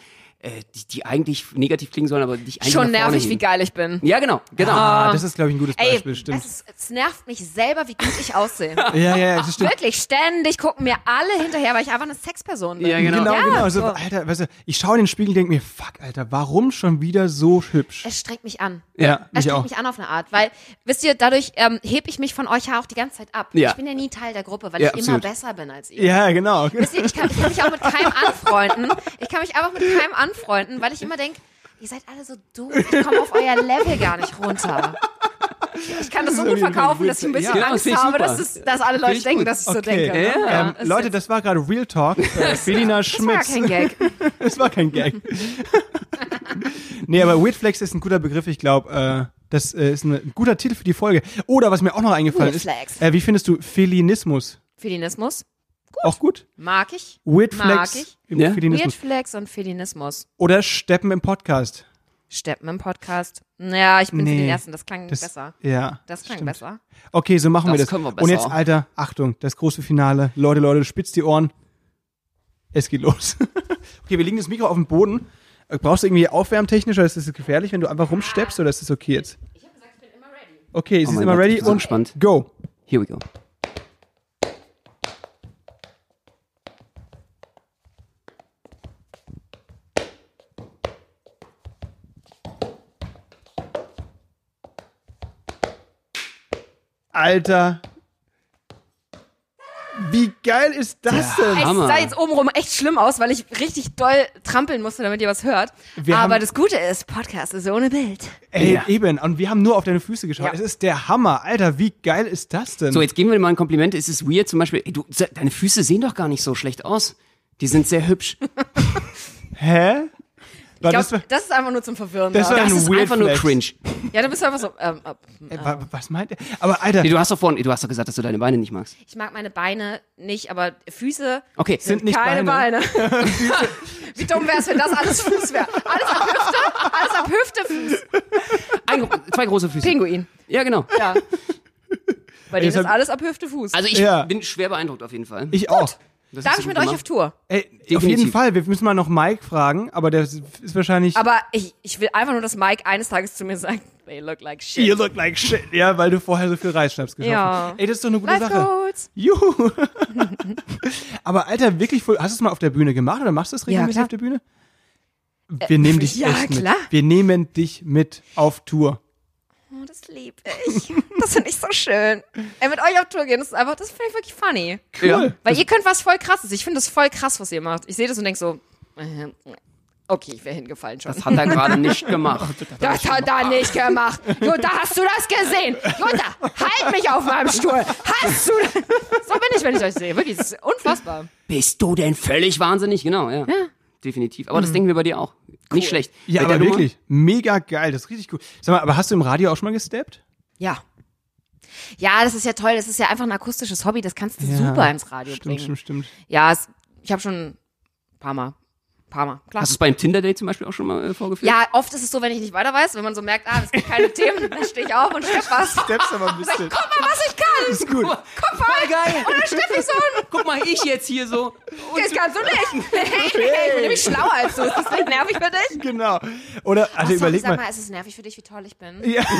die, die eigentlich negativ klingen sollen, aber dich eigentlich Schon nach vorne nervig, wie geil ich bin. Ja, genau, genau. Ah, das ist, glaube ich, ein gutes Ey, Beispiel, stimmt. ist, es nervt mich selber, wie gut ich aussehe. Ja, ja, ja, das stimmt. Wirklich, ständig gucken mir alle hinterher, weil ich einfach eine Sexperson bin. Ja, genau. Genau, Ja, genau. So, so. Alter, weißt du, ich schaue in den Spiegel und denke mir, fuck, Alter, warum schon wieder so hübsch? Es strengt mich an. Ja, Es mich strengt auch. mich an auf eine Art, weil, wisst ihr, dadurch ähm, heb ich mich von euch ja auch die ganze Zeit ab. Ja. Ich bin ja nie Teil der Gruppe, weil Ja, ich immer absolut. besser bin als ihr. Ja, genau. Wisst ihr, ich kann, ich kann mich auch mit keinem anfreunden. Ich kann mich einfach mit keinem anfreunden, weil ich immer denke, ihr seid alle so doof. Ich komme auf euer Level gar nicht runter. Ich kann das so gut verkaufen, dass ich ein bisschen Ja, das Angst ich habe, dass, es, dass alle Leute denken, gut. dass ich so Okay. denke. Ne? Ja. Ähm, ist Leute, das war gerade Real Talk. Felina das war Schmitz. kein Gag. Das war kein Gag. nee, aber Weird Flex ist ein guter Begriff. Ich glaube, äh, das äh, ist ein, guter Titel für die Folge. Oder was mir auch noch eingefallen Weird ist, äh, wie findest du Felinismus? Feminismus Auch gut? mag ich. Weird Mag Flex ich. Im Ja. Weird Felinismus. Flex und Feminismus. Oder Steppen im Podcast. Steppen im Podcast. Naja, ich bin für Nee, den ersten, das klang Das, besser. Ja. Das klang stimmt. besser. Okay, so machen wir Das das. können wir Und besser jetzt, auch. Alter, Achtung, das große Finale. Leute, Leute, spitzt die Ohren. Es geht los. okay, wir legen das Mikro auf den Boden. Äh, Brauchst du irgendwie aufwärmtechnisch oder ist das gefährlich, wenn du einfach rumsteppst oder ist das okay jetzt? Ich habe gesagt, ich bin immer ready. Okay, sie Oh ist immer Gott, ready ich bin so und gespannt. go. Here we go. Alter. Wie geil ist das denn? Es sah jetzt obenrum echt schlimm aus, weil ich richtig doll trampeln musste, damit ihr was hört. Wir Aber haben- das Gute ist, Podcast ist ohne Bild. Ey, Ja. eben. Und wir haben nur auf deine Füße geschaut. Ja. Es ist der Hammer. Alter, wie geil ist das denn? So, jetzt geben wir dir mal ein Kompliment. Es ist weird zum Beispiel, ey, du, deine Füße sehen doch gar nicht so schlecht aus. Die sind sehr hübsch. Hä? Ich das glaub, war, das ist einfach nur zum Verwirren. Das da. Das ein ist einfach nur Flex. cringe. ja, du bist einfach so. Ähm, äh, Ey, wa- was meint er? Aber Alter, Nee, du hast doch vorhin, du hast doch gesagt, dass du deine Beine nicht magst. ich mag meine Beine nicht, aber Füße Okay, Sind nicht keine Beine. Beine. Wie dumm wäre es, wenn das alles Fuß wäre? Alles ab Hüfte, alles ab Hüfte, Fuß. ein, zwei große Füße. Pinguin. Ja, genau. Ja. Bei denen ist alles ab Hüfte, Fuß. Also ich Ja. bin schwer beeindruckt auf jeden Fall. ich auch. Das Darf ich mit gut euch gemacht. auf Tour? Ey, auf jeden Fall. Wir müssen mal noch Mike fragen, aber der ist wahrscheinlich. Aber ich, ich will einfach nur, dass Mike eines Tages zu mir sagt, they look like shit. You look like shit. Ja, weil du vorher so viel Reisschnaps geschaut Ja. hast. Ey, das ist doch eine gute Life Sache. goals. Juhu. aber Alter, wirklich voll. Hast du es mal auf der Bühne gemacht oder machst du es regelmäßig klar. auf der Bühne? Wir nehmen dich ja, echt klar. mit. Wir nehmen dich mit auf Tour. Oh, das liebe ich. Das finde ich so schön. Ey, mit euch auf Tour gehen, das ist einfach, das finde ich wirklich funny. Cool. Weil ihr könnt was voll krasses. Ich finde das voll krass, was ihr macht. Ich sehe das und denke so, äh, okay, ich wäre hingefallen schon. Das hat er gerade nicht gemacht. Das hat er nicht gemacht. Jutta, hast du das gesehen? Jutta, halt mich auf meinem Stuhl. Hast du das? So bin ich, wenn ich euch sehe. Wirklich, das ist unfassbar. Bist du denn völlig wahnsinnig? Genau, ja. Definitiv. Aber das denken wir bei dir auch. Nicht schlecht. Ja, Bei aber wirklich. Mega geil. Das ist richtig cool. Sag mal, aber hast du im Radio auch schon mal gesteppt? Ja. Ja, das ist ja toll. Das ist ja einfach ein akustisches Hobby. Das kannst du Ja, super ins Radio Stimmt, bringen. stimmt, stimmt. Ja, es, ich habe schon ein paar Mal. Paar Mal, klar. Hast du es beim Tinder-Date zum Beispiel auch schon mal äh, vorgeführt? Ja, oft ist es so, wenn ich nicht weiter weiß, wenn man so merkt, ah, es gibt keine Themen, dann stehe ich auf und stepp was. Steppst aber ein bisschen. Guck mal, was ich kann. ist gut. Guck mal. geil. Und dann stepp ich so und Guck mal, ich jetzt hier so. das kannst du nicht. ich bin nämlich schlauer als du. Ist das nicht nervig für dich? Genau. Oder, also sorry, überleg sag mal. mal, ist es nervig für dich, wie toll ich bin? Ja.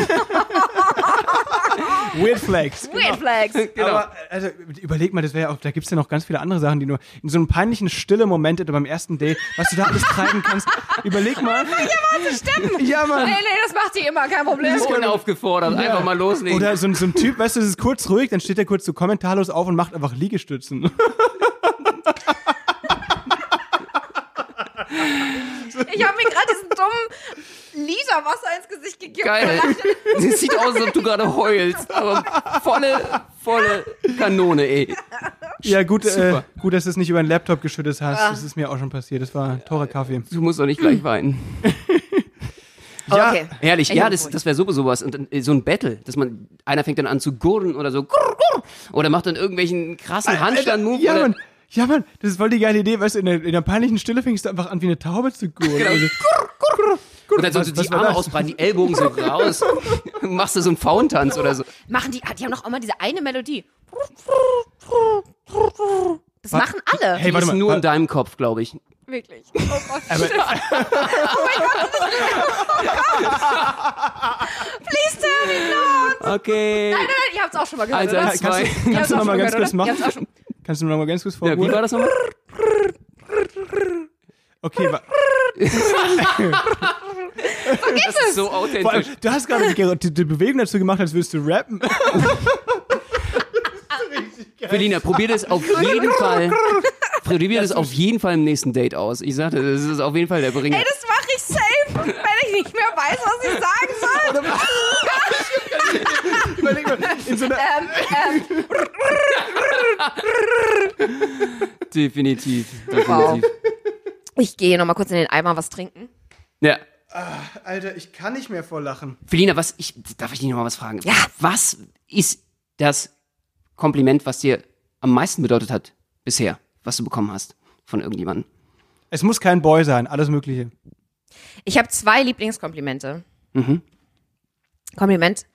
Weird Flags. Weird Flags. Genau. Aber also, überleg mal, das wäre ja auch, da gibt's ja noch ganz viele andere Sachen, die nur in so einem peinlichen stille Moment oder beim ersten Date, was du da alles treiben kannst. Überleg mal. Ja, Mann. Nee, nee, das macht die immer, kein Problem. Unaufgefordert, einfach mal loslegen. Oder so, ein- so ein Typ, weißt du, das ist kurz ruhig, dann steht er kurz so kommentarlos auf und macht einfach Liegestützen. Ich habe mir gerade diesen dummen Liter Wasser ins Gesicht gekippt. Geil. Es sieht aus, als ob du gerade heulst. Aber volle, volle Kanone, ey. Ja, gut, äh, gut, dass du es nicht über den Laptop geschüttet hast. Das ist mir auch schon passiert. Das war ein teurer Kaffee. Du musst doch nicht gleich weinen. Ja, Okay. Ehrlich, Ich ja, das, das wäre sowieso was. Und äh, so ein Battle, dass man, einer fängt dann an zu gurren oder so, gurr, gurr, oder macht dann irgendwelchen krassen Handstand-Move. Ja, Mann. Ja, Mann, das ist voll die geile Idee. Weißt du, in der, in der peinlichen Stille fängst du einfach an, wie eine Taube zu gurren. Genau. Also, Und dann so, Was- so was die Arme das? ausbreiten, die Ellbogen so raus. Machst du so einen Fauntanz oder so. Machen die, die haben doch immer diese eine Melodie. Das machen alle. Hey, Die warte ist mal. nur in deinem Kopf, glaube ich. Wirklich. Oh Gott. aber, Please tell me no. Okay. Nein, nein, nein, ihr habt's auch schon mal gehört, Also, oder? kannst zwei. du, kannst du auch noch mal schon ganz kurz machen? Ihr habt's auch schon. Kannst du noch mal ganz kurz Ja, wie war das nochmal? Okay, wa Das ist so vor allem, authentisch. du hast gerade die, die, die Bewegung dazu gemacht, als würdest du rappen. Felina, probier das auf jeden Fall. Probier das auf jeden Fall im nächsten Date aus. Ich sagte, das ist auf jeden Fall der Bringer. Ey, das mache ich safe, wenn ich nicht mehr weiß, was ich sagen soll. Überleg mal, in so einer, ähm, ähm, Definitiv. Definitiv. ich gehe noch mal kurz in den Eimer was trinken. Ja. Alter, ich kann nicht mehr vor Lachen. Felina, was ich darf ich dich noch mal was fragen? Ja. Was ist das Kompliment, was dir am meisten bedeutet hat bisher, was du bekommen hast von irgendjemandem? Es muss kein Boy sein, alles Mögliche. Ich habe zwei Lieblingskomplimente. Mhm. Kompliment,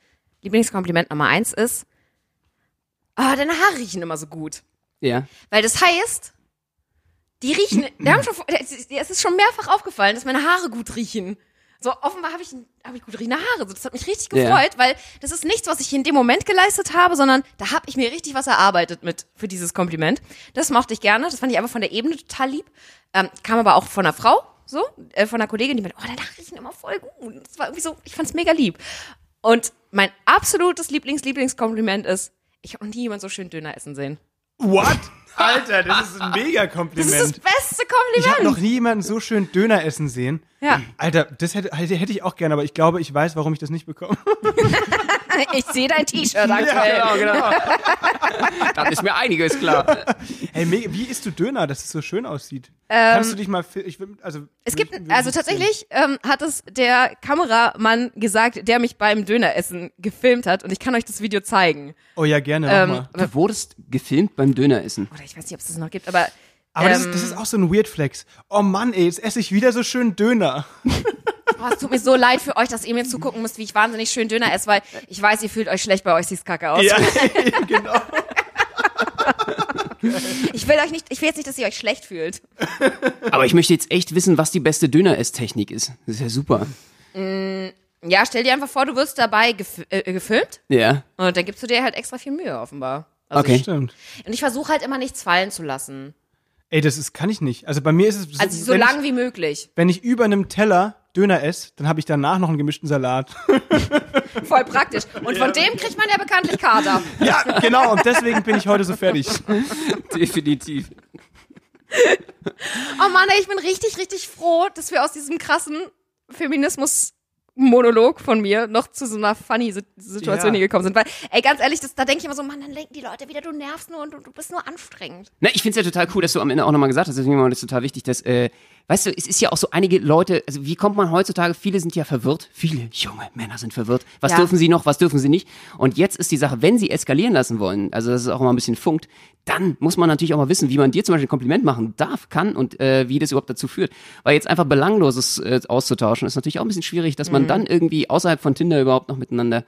Lieblingskompliment Nummer eins ist, ah, deine Haare riechen immer so gut. Ja. Weil das heißt, die riechen, die haben schon, es ist schon mehrfach aufgefallen, dass meine Haare gut riechen. So, offenbar habe ich, hab ich gut riechende Haare. So, das hat mich richtig Ja. gefreut, weil das ist nichts, was ich in dem Moment geleistet habe, sondern da habe ich mir richtig was erarbeitet mit für dieses Kompliment. Das mochte ich gerne. Das fand ich einfach von der Ebene total lieb. Ähm, kam aber auch von einer Frau, so, äh, von einer Kollegin, die meinte, oh, deine Haare riechen immer voll gut. Das war irgendwie so, ich fand's mega lieb. Und mein absolutes Lieblings-Lieblingskompliment ist, ich habe noch nie jemand so schön Döner essen sehen. What? Alter, das ist ein mega Das Kompliment. ist das beste ich habe Kompliment. noch nie jemanden so schön Döner essen sehen. Ja. Alter, das hätte, hätte hätte ich auch gerne, aber ich glaube, ich weiß, warum ich das nicht bekomme. Ich sehe dein T-Shirt aktuell. genau. Dann ist mir einiges klar. Hey, wie isst du Döner, dass es so schön aussieht? Kannst du dich mal, ich will, also Ähm, Es gibt, ich- also ich tatsächlich ähm, hat es der Kameramann gesagt, der mich beim Döneressen gefilmt hat und ich kann euch das Video zeigen. Oh ja, gerne, mach Ähm, mal. Du wurdest gefilmt beim Döneressen. Oder ich weiß nicht, ob es das noch gibt, aber Aber das, ähm, ist, das ist auch so ein Weird Flex. Oh Mann, ey, jetzt esse ich wieder so schön Döner. oh, es tut mir so leid für euch, dass ihr mir zugucken müsst, wie ich wahnsinnig schön Döner esse, weil ich weiß, ihr fühlt euch schlecht, bei euch sieht's kacke aus. Ja, genau. Ich will euch nicht, ich will jetzt nicht, dass ihr euch schlecht fühlt. Aber ich möchte jetzt echt wissen, was die beste Döner-Esstechnik ist. Das ist ja super. Ja, stell dir einfach vor, du wirst dabei gef äh, gefilmt Ja. und dann gibst du dir halt extra viel Mühe, offenbar. Also Okay. Stimmt. Und ich versuche halt immer nichts fallen zu lassen. Ey, das ist, kann ich nicht. Also bei mir ist es so, Also so lang ich, wie möglich. wenn ich über einem Teller Döner esse, dann habe ich danach noch einen gemischten Salat. Voll praktisch. Und von dem kriegt man ja bekanntlich Kater. ja, genau. Und deswegen bin ich heute so fertig. Definitiv. Oh Mann, ey, ich bin richtig, richtig froh, dass wir aus diesem krassen Feminismus-Monolog von mir noch zu so einer funny Sit- Situation Ja. hier gekommen sind. Weil, ey, ganz ehrlich, das, da denke ich immer so, Mann, dann denken die Leute wieder, du nervst nur und du, du bist nur anstrengend. Na, ich finde es ja total cool, dass du am Ende auch nochmal gesagt hast, deswegen war das total wichtig, dass, äh, weißt du, es ist ja auch so einige Leute, also wie kommt man heutzutage, viele sind ja verwirrt, viele junge Männer sind verwirrt, was Ja. dürfen sie noch, was dürfen sie nicht? Und jetzt ist die Sache, wenn sie eskalieren lassen wollen, also das ist auch immer ein bisschen funkt, dann muss man natürlich auch mal wissen, wie man dir zum Beispiel ein Kompliment machen darf, kann und äh, wie das überhaupt dazu führt, weil jetzt einfach Belangloses äh, auszutauschen, ist natürlich auch ein bisschen schwierig, dass man dann irgendwie außerhalb von Tinder überhaupt noch miteinander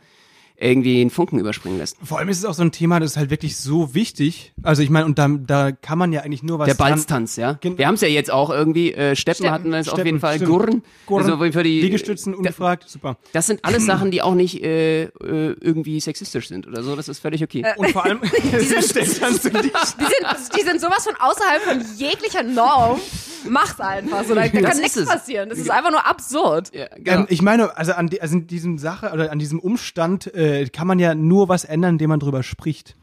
irgendwie einen Funken überspringen lässt. Vor allem ist es auch so ein Thema, das ist halt wirklich so wichtig. Also ich meine, und da, da kann man ja eigentlich nur was Der Balztanz, ja. Gen- Wir haben es ja jetzt auch irgendwie, äh, Steppen, Steppen. hatten wir jetzt auf jeden Fall, stimmt. Gurren. Gurren, Also Fall die, Liegestützen, ungefragt, super. Das sind alles Sachen, die auch nicht äh, äh, irgendwie sexistisch sind oder so. Das ist völlig okay. Und vor allem, du dich. Die sind, die sind sowas von außerhalb von jeglicher Norm. Mach's einfach so. Da, da kann nichts es. passieren. Das ist einfach nur absurd. ja, genau. Ähm, ich meine, also an, die, also in diesem Sache oder an diesem Umstand äh, kann man ja nur was ändern, indem man drüber spricht.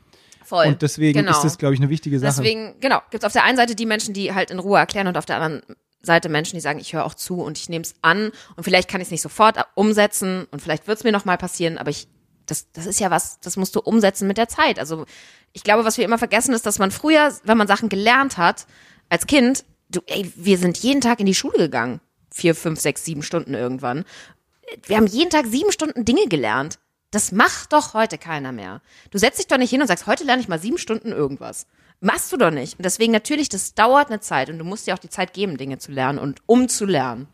Voll. Und deswegen genau. ist das, glaube ich, eine wichtige Sache. Deswegen, genau, gibt's auf der einen Seite die Menschen, die halt in Ruhe erklären und auf der anderen Seite Menschen, die sagen, ich höre auch zu und ich nehme es an und vielleicht kann ich es nicht sofort umsetzen und vielleicht wird es mir noch mal passieren, aber ich das, das ist ja was, das musst du umsetzen mit der Zeit. Also ich glaube, was wir immer vergessen ist, dass man früher, wenn man Sachen gelernt hat, als Kind, du, ey, wir sind jeden Tag in die Schule gegangen. Vier, fünf, sechs, sieben Stunden irgendwann. Wir haben jeden Tag sieben Stunden Dinge gelernt. Das macht doch heute keiner mehr. Du setzt dich doch nicht hin und sagst, heute lerne ich mal sieben Stunden irgendwas. Machst du doch nicht. Und deswegen natürlich, das dauert eine Zeit und du musst dir auch die Zeit geben, Dinge zu lernen und um zu lernen.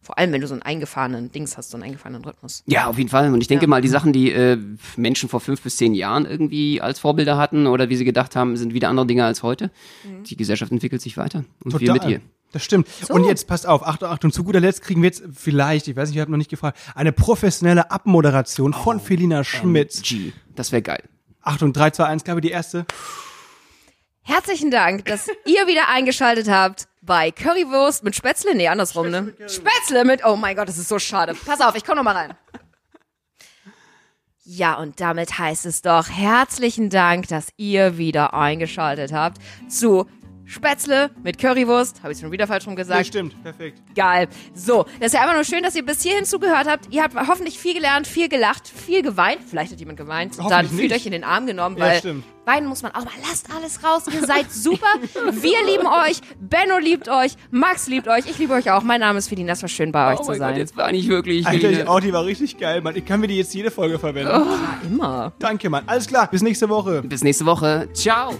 Vor allem, wenn du so einen eingefahrenen Dings hast, so einen eingefahrenen Rhythmus. Ja, auf jeden Fall. Und ich denke Ja. mal, die Sachen, die äh, Menschen vor fünf bis zehn Jahren irgendwie als Vorbilder hatten oder wie sie gedacht haben, sind wieder andere Dinge als heute. Mhm. Die Gesellschaft entwickelt sich weiter. Und wir mit ihr. Das stimmt. So. Und jetzt passt auf, Achtung, Achtung, zu guter Letzt kriegen wir jetzt vielleicht, ich weiß nicht, ich habe noch nicht gefragt, eine professionelle Abmoderation von Felina Schmitz. G. Das wäre geil. Achtung, 3, 2, 1, glaube die erste. Herzlichen Dank, dass ihr wieder eingeschaltet habt bei Currywurst mit Spätzle. Nee, andersrum, ne? Spätzle mit, oh mein Gott, das ist so schade. Pass auf, ich komm noch mal rein. Ja, und damit heißt es doch herzlichen Dank, dass ihr wieder eingeschaltet habt zu Spätzle mit Currywurst. Habe ich schon wieder falsch rum Ja, gesagt? stimmt, perfekt. Geil. So, das ist ja einfach nur schön, dass ihr bis hierhin zugehört habt. Ihr habt hoffentlich viel gelernt, viel gelacht, viel geweint. Vielleicht hat jemand geweint. Und dann fühlt nicht. euch in den Arm genommen, Ja, weil stimmt. weinen muss man auch mal. Lasst alles raus. Ihr seid super. Wir lieben euch. Benno liebt euch. Max liebt euch. Ich liebe euch auch. Mein Name ist Felina. Es war schön, bei euch Oh zu sein. Gott, jetzt war ich wirklich. Alter, ich auch, die war richtig geil, Mann. Ich kann mir die jetzt jede Folge verwenden. Immer. Danke, Mann. Alles klar, bis nächste Woche. Bis nächste Woche. Ciao.